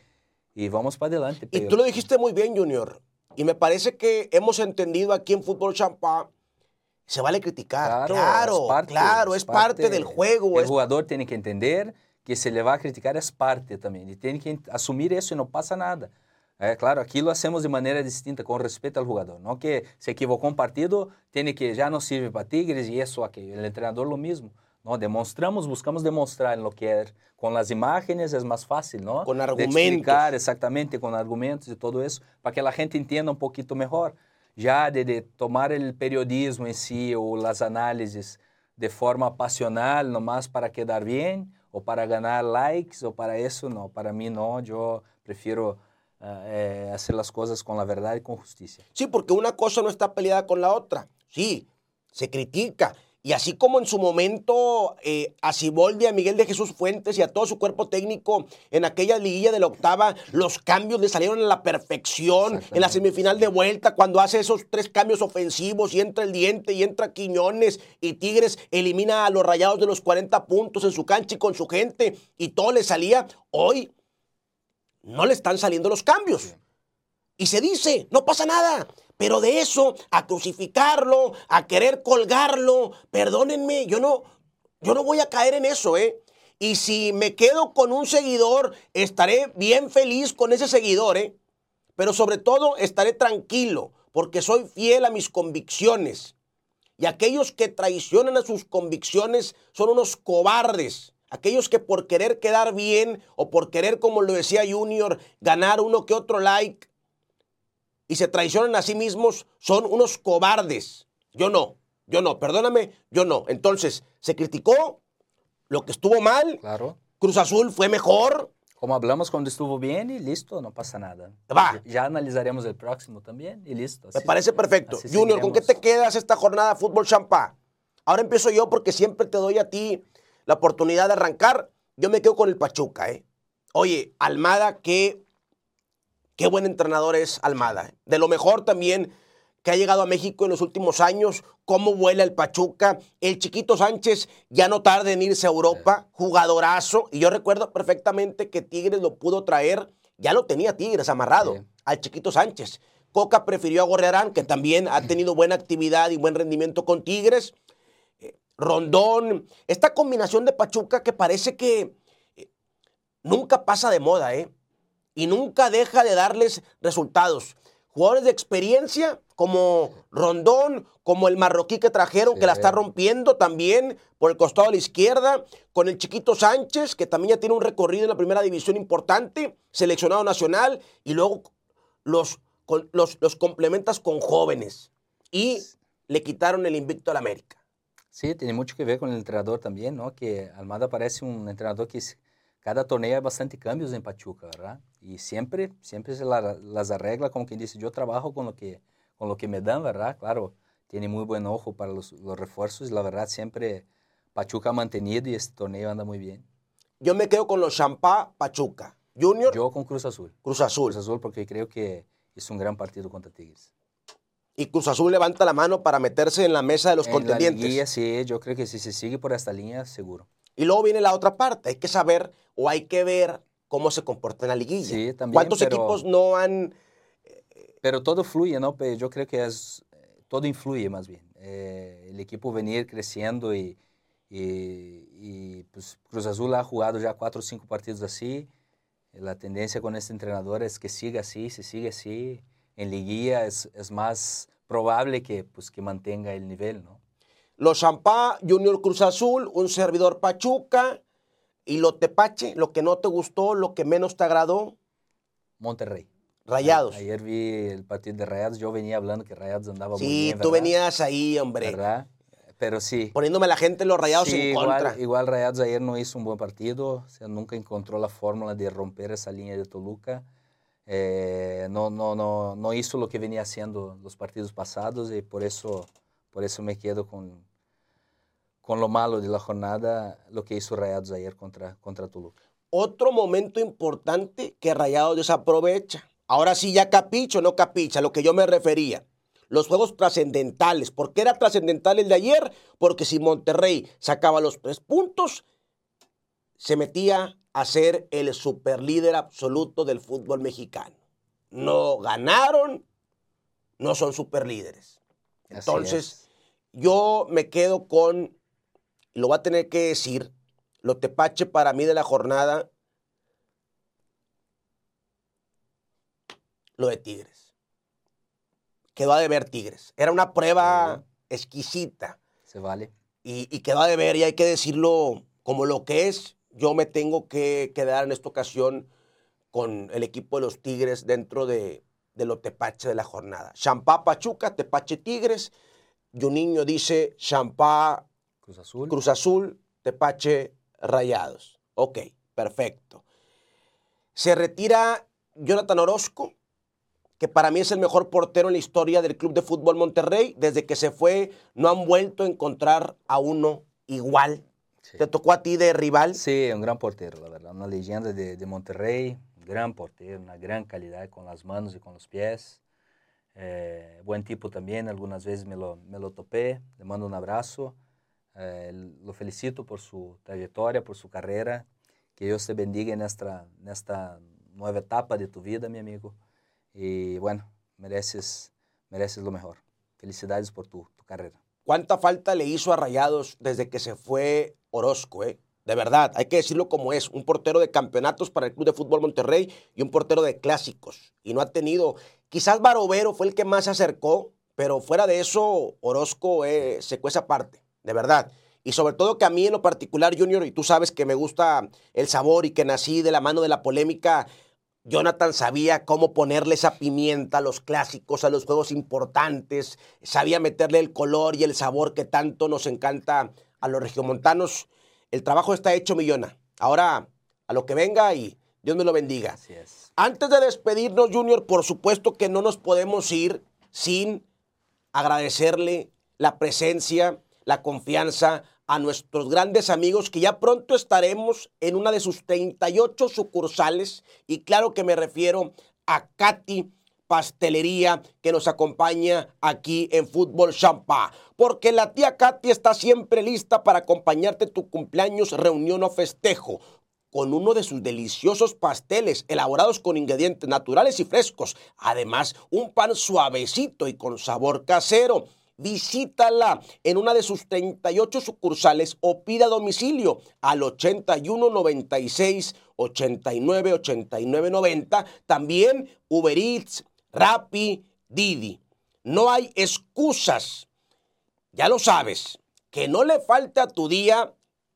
y vamos para adelante.
Y tú lo dijiste muy bien, Junior. Y me parece que hemos entendido aquí en Fútbol Champán, se vale criticar. Claro, claro, es parte, claro, es parte, del juego.
El jugador tiene que entender que se le va a criticar es parte también. Y tiene que asumir eso y no pasa nada. É, claro, aqui lo hacemos de maneira distinta, com respeito ao jogador. Não que se equivocou um partido, tem que já não serve para Tigres e isso aqui. O treinador lo mesmo. Não demonstramos, buscamos demonstrar lo que é. Com as imagens é mais fácil, não?
Com argumentos.
De explicar exatamente com argumentos e tudo isso, para que a gente entenda um pouquinho melhor. Já de, de tomar o periodismo em si ou as análises de forma passional, nomás para quedar bem, ou para ganhar likes, ou para isso, não. Para mim, não. Eu prefiro eh, hacer las cosas con la verdad y con justicia.
Sí, porque una cosa no está peleada con la otra. Sí, se critica. Y así como en su momento eh, a Ciboldi, a Miguel de Jesús Fuentes y a todo su cuerpo técnico en aquella liguilla de la octava, los cambios le salieron a la perfección en la semifinal de vuelta, cuando hace esos tres cambios ofensivos y entra el diente y entra Quiñones y Tigres elimina a los rayados de los 40 puntos en su cancha y con su gente y todo le salía. Hoy no le están saliendo los cambios. Y se dice, no pasa nada. Pero de eso, a crucificarlo, a querer colgarlo, perdónenme, yo no, yo no voy a caer en eso, ¿eh? Y si me quedo con un seguidor, estaré bien feliz con ese seguidor, ¿eh? Pero sobre todo estaré tranquilo, porque soy fiel a mis convicciones. Y aquellos que traicionan a sus convicciones son unos cobardes. Aquellos que por querer quedar bien o por querer, como lo decía Junior, ganar uno que otro like y se traicionan a sí mismos, son unos cobardes. Yo no, yo no, perdóname, yo no. Entonces, se criticó lo que estuvo mal.
Claro.
Cruz Azul fue mejor.
Como hablamos cuando estuvo bien y listo, no pasa nada.
Va.
Ya analizaremos el próximo también y listo.
Me parece perfecto. Junior, ¿con qué te quedas esta jornada de fútbol champá? Ahora empiezo yo porque siempre te doy a ti la oportunidad de arrancar, yo me quedo con el Pachuca. ¿eh? Oye, Almada, qué, qué buen entrenador es Almada. ¿eh? De lo mejor también que ha llegado a México en los últimos años, cómo vuela el Pachuca. El chiquito Sánchez ya no tarda en irse a Europa, jugadorazo. Y yo recuerdo perfectamente que Tigres lo pudo traer, ya lo tenía Tigres amarrado, al chiquito Sánchez. Coca prefirió a Gorrearán, que también ha tenido buena actividad y buen rendimiento con Tigres. Rondón, esta combinación de Pachuca que parece que eh, nunca pasa de moda, ¿eh? Y nunca deja de darles resultados. Jugadores de experiencia como Rondón, como el marroquí que trajeron, que la está rompiendo también por el costado de la izquierda, con el chiquito Sánchez, que también ya tiene un recorrido en la primera división importante, seleccionado nacional, y luego los, los, los complementas con jóvenes. Y le quitaron el invicto al América.
Sí, tiene mucho que ver con el entrenador también, ¿no? Que Almada parece un entrenador que cada torneo hay bastante cambios en Pachuca, ¿verdad? Y siempre, siempre se las arregla, como quien dice, yo trabajo con lo que, con lo que me dan, ¿verdad? Claro, tiene muy buen ojo para los, los refuerzos la verdad siempre Pachuca ha mantenido y este torneo anda muy bien.
Yo me quedo con los Champá Pachuca. Junior.
Yo con Cruz Azul.
Cruz Azul.
Cruz Azul porque creo que es un gran partido contra Tigres
y Cruz Azul levanta la mano para meterse en la mesa de los contendientes.
sí, yo creo que si se sigue por esta línea, seguro.
Y luego viene la otra parte, hay que saber o hay que ver cómo se comporta en la liguilla.
Sí, también,
¿Cuántos equipos no han...?
Pero todo fluye, ¿no? Yo creo que es, todo influye más bien. Eh, el equipo venir creciendo y, y, pues Cruz Azul ha jugado ya cuatro o cinco partidos así. La tendencia con este entrenador es que siga así, se sigue así en liguilla es, es, más probable que, pues, que mantenga el nivel, ¿no?
Los Champá, Junior Cruz Azul, un servidor Pachuca y lo Tepache, lo que no te gustó, lo que menos te agradó.
Monterrey.
Rayados.
Ayer vi el partido de Rayados. Yo venía hablando que Rayados andaba
sí,
muy bien.
Sí, tú
¿verdad?
venías ahí, hombre.
¿Verdad? Pero sí.
Poniéndome a la gente los Rayados
sí,
en
igual,
contra.
Igual Rayados ayer no hizo un buen partido. O sea, nunca encontró la fórmula de romper esa línea de Toluca. Eh, no, no, no, no hizo lo que venía haciendo los partidos pasados y por eso, por eso me quedo con, con lo malo de la jornada, lo que hizo Rayados ayer contra, contra Toluca.
Otro momento importante que Rayados desaprovecha. Ahora sí, ya capicho, no capicha, lo que yo me refería. Los juegos trascendentales. ¿Por qué era trascendental el de ayer? Porque si Monterrey sacaba los tres puntos, se metía a ser el superlíder absoluto del fútbol mexicano. No ganaron, no son superlíderes. Entonces, yo me quedo con, lo voy a tener que decir, lo tepache para mí de la jornada, lo de Tigres. Quedó a deber Tigres. Era una prueba exquisita.
Se vale.
Y, y quedó a deber, y hay que decirlo como lo que es. Yo me tengo que quedar en esta ocasión con el equipo de los Tigres dentro de, de lo tepache de la jornada. Champá Pachuca, Tepache Tigres. Juninho dice Champá
Cruz Azul.
Cruz Azul, Tepache Rayados. Ok, perfecto. Se retira Jonathan Orozco, que para mí es el mejor portero en la historia del Club de Fútbol Monterrey. Desde que se fue, no han vuelto a encontrar a uno igual. Sí. ¿Te tocó a ti de rival?
Sí, un gran portero, la verdad. Una leyenda de, de Monterrey, un gran portero, una gran calidad con las manos y con los pies. Eh, buen tipo también, algunas veces me lo, me lo topé. Le mando un abrazo. Eh, lo felicito por su trayectoria, por su carrera. Que Dios te bendiga en esta, en esta nueva etapa de tu vida, mi amigo. Y bueno, mereces, mereces lo mejor. Felicidades por tu, tu carrera.
¿Cuánta falta le hizo a Rayados desde que se fue Orozco? Eh? De verdad, hay que decirlo como es. Un portero de campeonatos para el Club de Fútbol Monterrey y un portero de clásicos. Y no ha tenido. Quizás Barovero fue el que más se acercó, pero fuera de eso, Orozco eh, se cuesta aparte, de verdad. Y sobre todo que a mí en lo particular, Junior, y tú sabes que me gusta el sabor y que nací de la mano de la polémica, Jonathan sabía cómo ponerle esa pimienta a los clásicos, a los juegos importantes, sabía meterle el color y el sabor que tanto nos encanta a los regiomontanos. El trabajo está hecho, Millona. Ahora, a lo que venga y Dios me lo bendiga.
Así es.
Antes de despedirnos, Junior, por supuesto que no nos podemos ir sin agradecerle la presencia, la confianza a nuestros grandes amigos que ya pronto estaremos en una de sus 38 sucursales y claro que me refiero a Katy Pastelería que nos acompaña aquí en Fútbol Champa. Porque la tía Katy está siempre lista para acompañarte tu cumpleaños, reunión o festejo con uno de sus deliciosos pasteles elaborados con ingredientes naturales y frescos. Además, un pan suavecito y con sabor casero. Visítala en una de sus 38 sucursales o pida domicilio al 81 96 89 89 90. También Uber Eats, Rappi, Didi. No hay excusas. Ya lo sabes. Que no le falte a tu día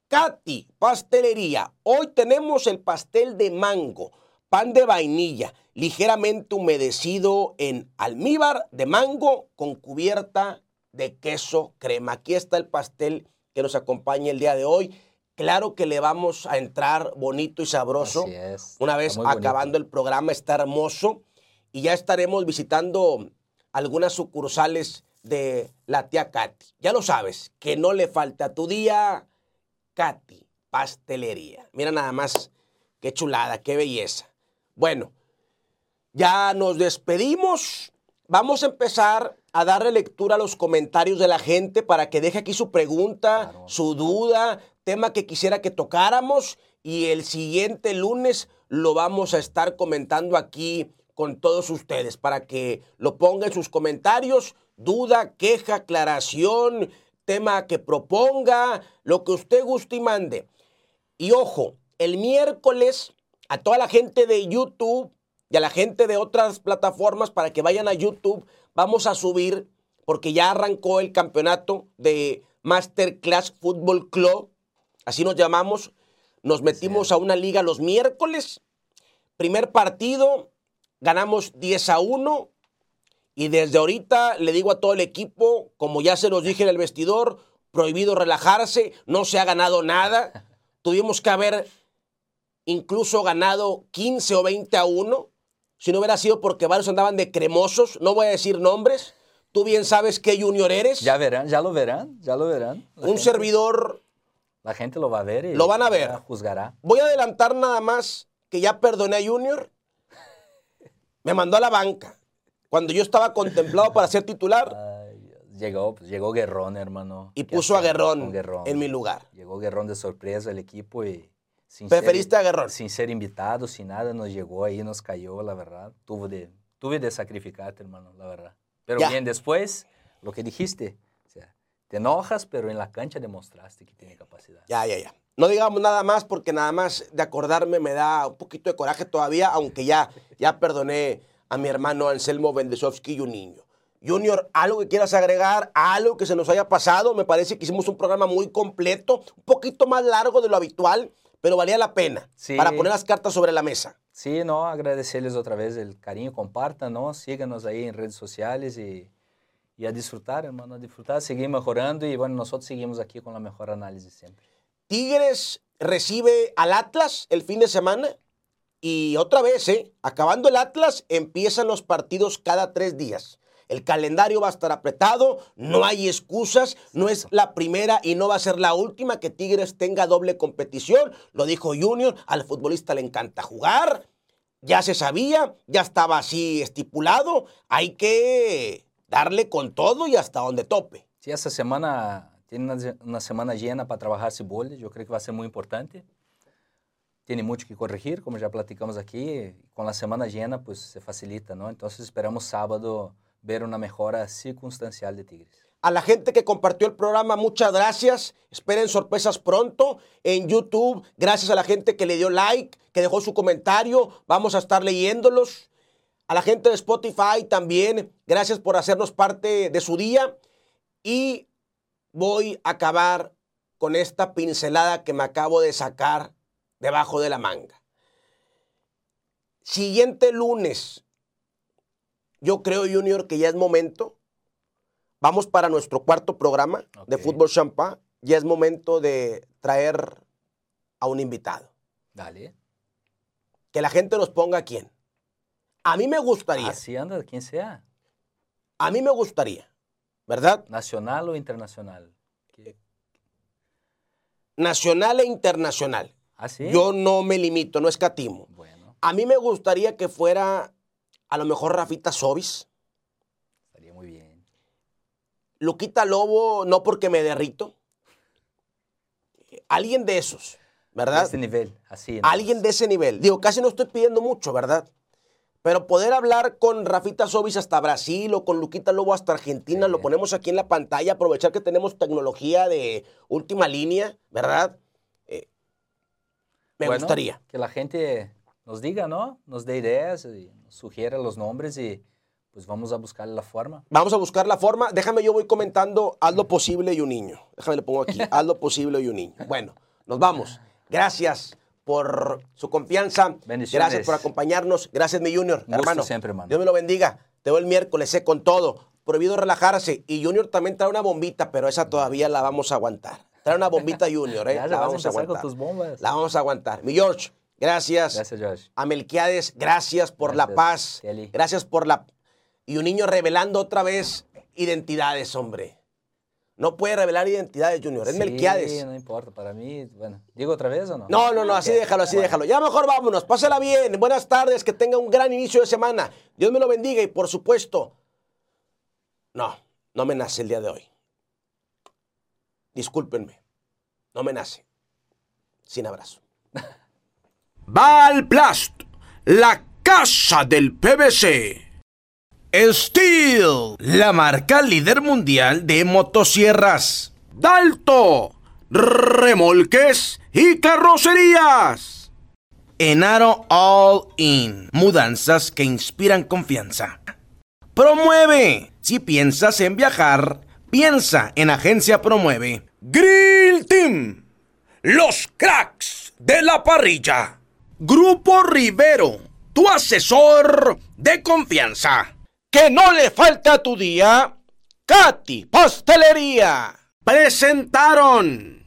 Katy Pastelería. Hoy tenemos el pastel de mango, pan de vainilla, ligeramente humedecido en almíbar de mango con cubierta de queso crema. Aquí está el pastel que nos acompaña el día de hoy. Claro que le vamos a entrar bonito y sabroso.
Así es.
Una vez acabando el programa, está hermoso. Y ya estaremos visitando algunas sucursales de la tía Katy. Ya lo sabes, que no le falta a tu día Katy Pastelería. Mira nada más, qué chulada, qué belleza. Bueno, ya nos despedimos. Vamos a empezar a darle lectura a los comentarios de la gente para que deje aquí su pregunta, claro. su duda, tema que quisiera que tocáramos y el siguiente lunes lo vamos a estar comentando aquí con todos ustedes para que lo ponga en sus comentarios, duda, queja, aclaración, tema que proponga, lo que usted guste y mande. Y ojo, el miércoles a toda la gente de YouTube y a la gente de otras plataformas para que vayan a YouTube, vamos a subir porque ya arrancó el campeonato de Masterclass Football Club, así nos llamamos. Nos metimos a una liga los miércoles. Primer partido, ganamos 10 a 1. Y desde ahorita le digo a todo el equipo, como ya se los dije en el vestidor, prohibido relajarse, no se ha ganado nada. Tuvimos que haber incluso ganado 15 o 20 a 1, si no hubiera sido porque varios andaban de cremosos, no voy a decir nombres, tú bien sabes qué junior eres.
Ya verán, ya lo verán, ya lo verán.
La Un servidor...
La gente lo va a ver y
lo van a ver.
juzgará.
Voy a adelantar nada más que ya perdoné a Junior. Me mandó a la banca. Cuando yo estaba contemplado para ser titular.
llegó, pues, llegó Guerrón, hermano.
Y puso a Guerrón, en mi lugar.
Llegó Guerrón de sorpresa al equipo y
¿Preferiste a Guerrero?
Sin ser invitado, sin nada, nos llegó ahí, nos cayó, la verdad. Tuve de, tuve de sacrificarte, hermano, la verdad. Pero bien, después, lo que dijiste, o sea, te enojas, pero en la cancha demostraste que tiene capacidad.
Ya, ya, ya. No digamos nada más porque nada más de acordarme me da un poquito de coraje todavía, aunque ya, ya perdoné a mi hermano Anselmo Bendesovsky y un niño. Junior, algo que quieras agregar, algo que se nos haya pasado. Me parece que hicimos un programa muy completo, un poquito más largo de lo habitual pero valía la pena para poner las cartas sobre la mesa.
Sí, no, agradecerles otra vez el cariño, compartan, ¿no? Síganos ahí en redes sociales y, y a disfrutar, hermano, a disfrutar, seguir mejorando y bueno, nosotros seguimos aquí con la mejor análisis siempre.
Tigres recibe al Atlas el fin de semana y otra vez, ¿eh? Acabando el Atlas, empiezan los partidos cada tres días. El calendario va a estar apretado, no hay excusas, no es la primera y no va a ser la última que Tigres tenga doble competición. Lo dijo Junior, al futbolista le encanta jugar, ya se sabía, ya estaba así estipulado, hay que darle con todo y hasta donde tope.
Sí, esta semana tiene una, semana llena para trabajar Ciboldi, yo creo que va a ser muy importante. Tiene mucho que corregir, como ya platicamos aquí, con la semana llena pues se facilita, ¿no? Entonces esperamos sábado ver una mejora circunstancial de Tigres.
A la gente que compartió el programa, muchas gracias. Esperen sorpresas pronto en YouTube. Gracias a la gente que le dio like, que dejó su comentario. Vamos a estar leyéndolos. A la gente de Spotify también, gracias por hacernos parte de su día. Y voy a acabar con esta pincelada que me acabo de sacar debajo de la manga. Siguiente lunes, yo creo, Junior, que ya es momento. Vamos para nuestro cuarto programa de Fútbol Champán. Ya es momento de traer a un invitado.
Dale.
Que la gente nos ponga a quién. A mí me gustaría.
Así anda, quien sea.
A mí me gustaría, ¿verdad?
¿Nacional o internacional?
Nacional e internacional.
¿Ah, sí?
Yo no me limito, no escatimo.
Bueno.
A mí me gustaría que fuera a lo mejor Rafita Sobis.
Estaría muy bien.
Luquita Lobo, no porque me derrito. Alguien de esos, ¿verdad?
De ese nivel, así.
Alguien de ese nivel. Digo, casi no estoy pidiendo mucho, ¿verdad? Pero poder hablar con Rafita Sobis hasta Brasil o con Luquita Lobo hasta Argentina, lo ponemos aquí en la pantalla, aprovechar que tenemos tecnología de última línea, ¿verdad? Eh, me gustaría.
Que la gente nos diga, ¿no? Nos dé ideas y sugiere los nombres y pues vamos a buscar la forma.
Vamos a buscar la forma. Déjame, yo voy comentando, haz lo posible y un niño. Déjame, le pongo aquí, haz lo posible y un niño. Bueno, nos vamos. Gracias por su confianza. Gracias por acompañarnos. Gracias, mi Junior. hermano.
siempre, hermano.
Dios me lo bendiga. Te veo el miércoles, sé con todo. Prohibido relajarse. Y Junior también trae una bombita, pero esa todavía la vamos a aguantar. Trae una bombita Junior, ¿eh? la vamos a aguantar.
tus bombas.
La vamos a aguantar. Mi George, Gracias.
Gracias, Josh.
A Melquiades, gracias por la paz. Gracias por la... Y un niño revelando otra vez identidades, hombre. No puede revelar identidades, Junior. Es Melquiades.
no importa. Para mí, bueno. ¿Digo otra vez o no?
No, no, no. Así déjalo, así déjalo. Ya mejor vámonos. Pásala bien. Buenas tardes. Que tenga un gran inicio de semana. Dios me lo bendiga y, por supuesto, no, no me nace el día de hoy. Discúlpenme. No me nace. Sin abrazo. Valplast, la casa del PVC. Steel, la marca líder mundial de motosierras. Dalto, remolques y carrocerías. Enaro All In, mudanzas que inspiran confianza. Promueve Si piensas en viajar, piensa en Agencia Promueve. Grill Team, los cracks de la parrilla. Grupo Rivero, tu asesor de confianza. Que no le falta a tu día. Katy Pastelería. Presentaron.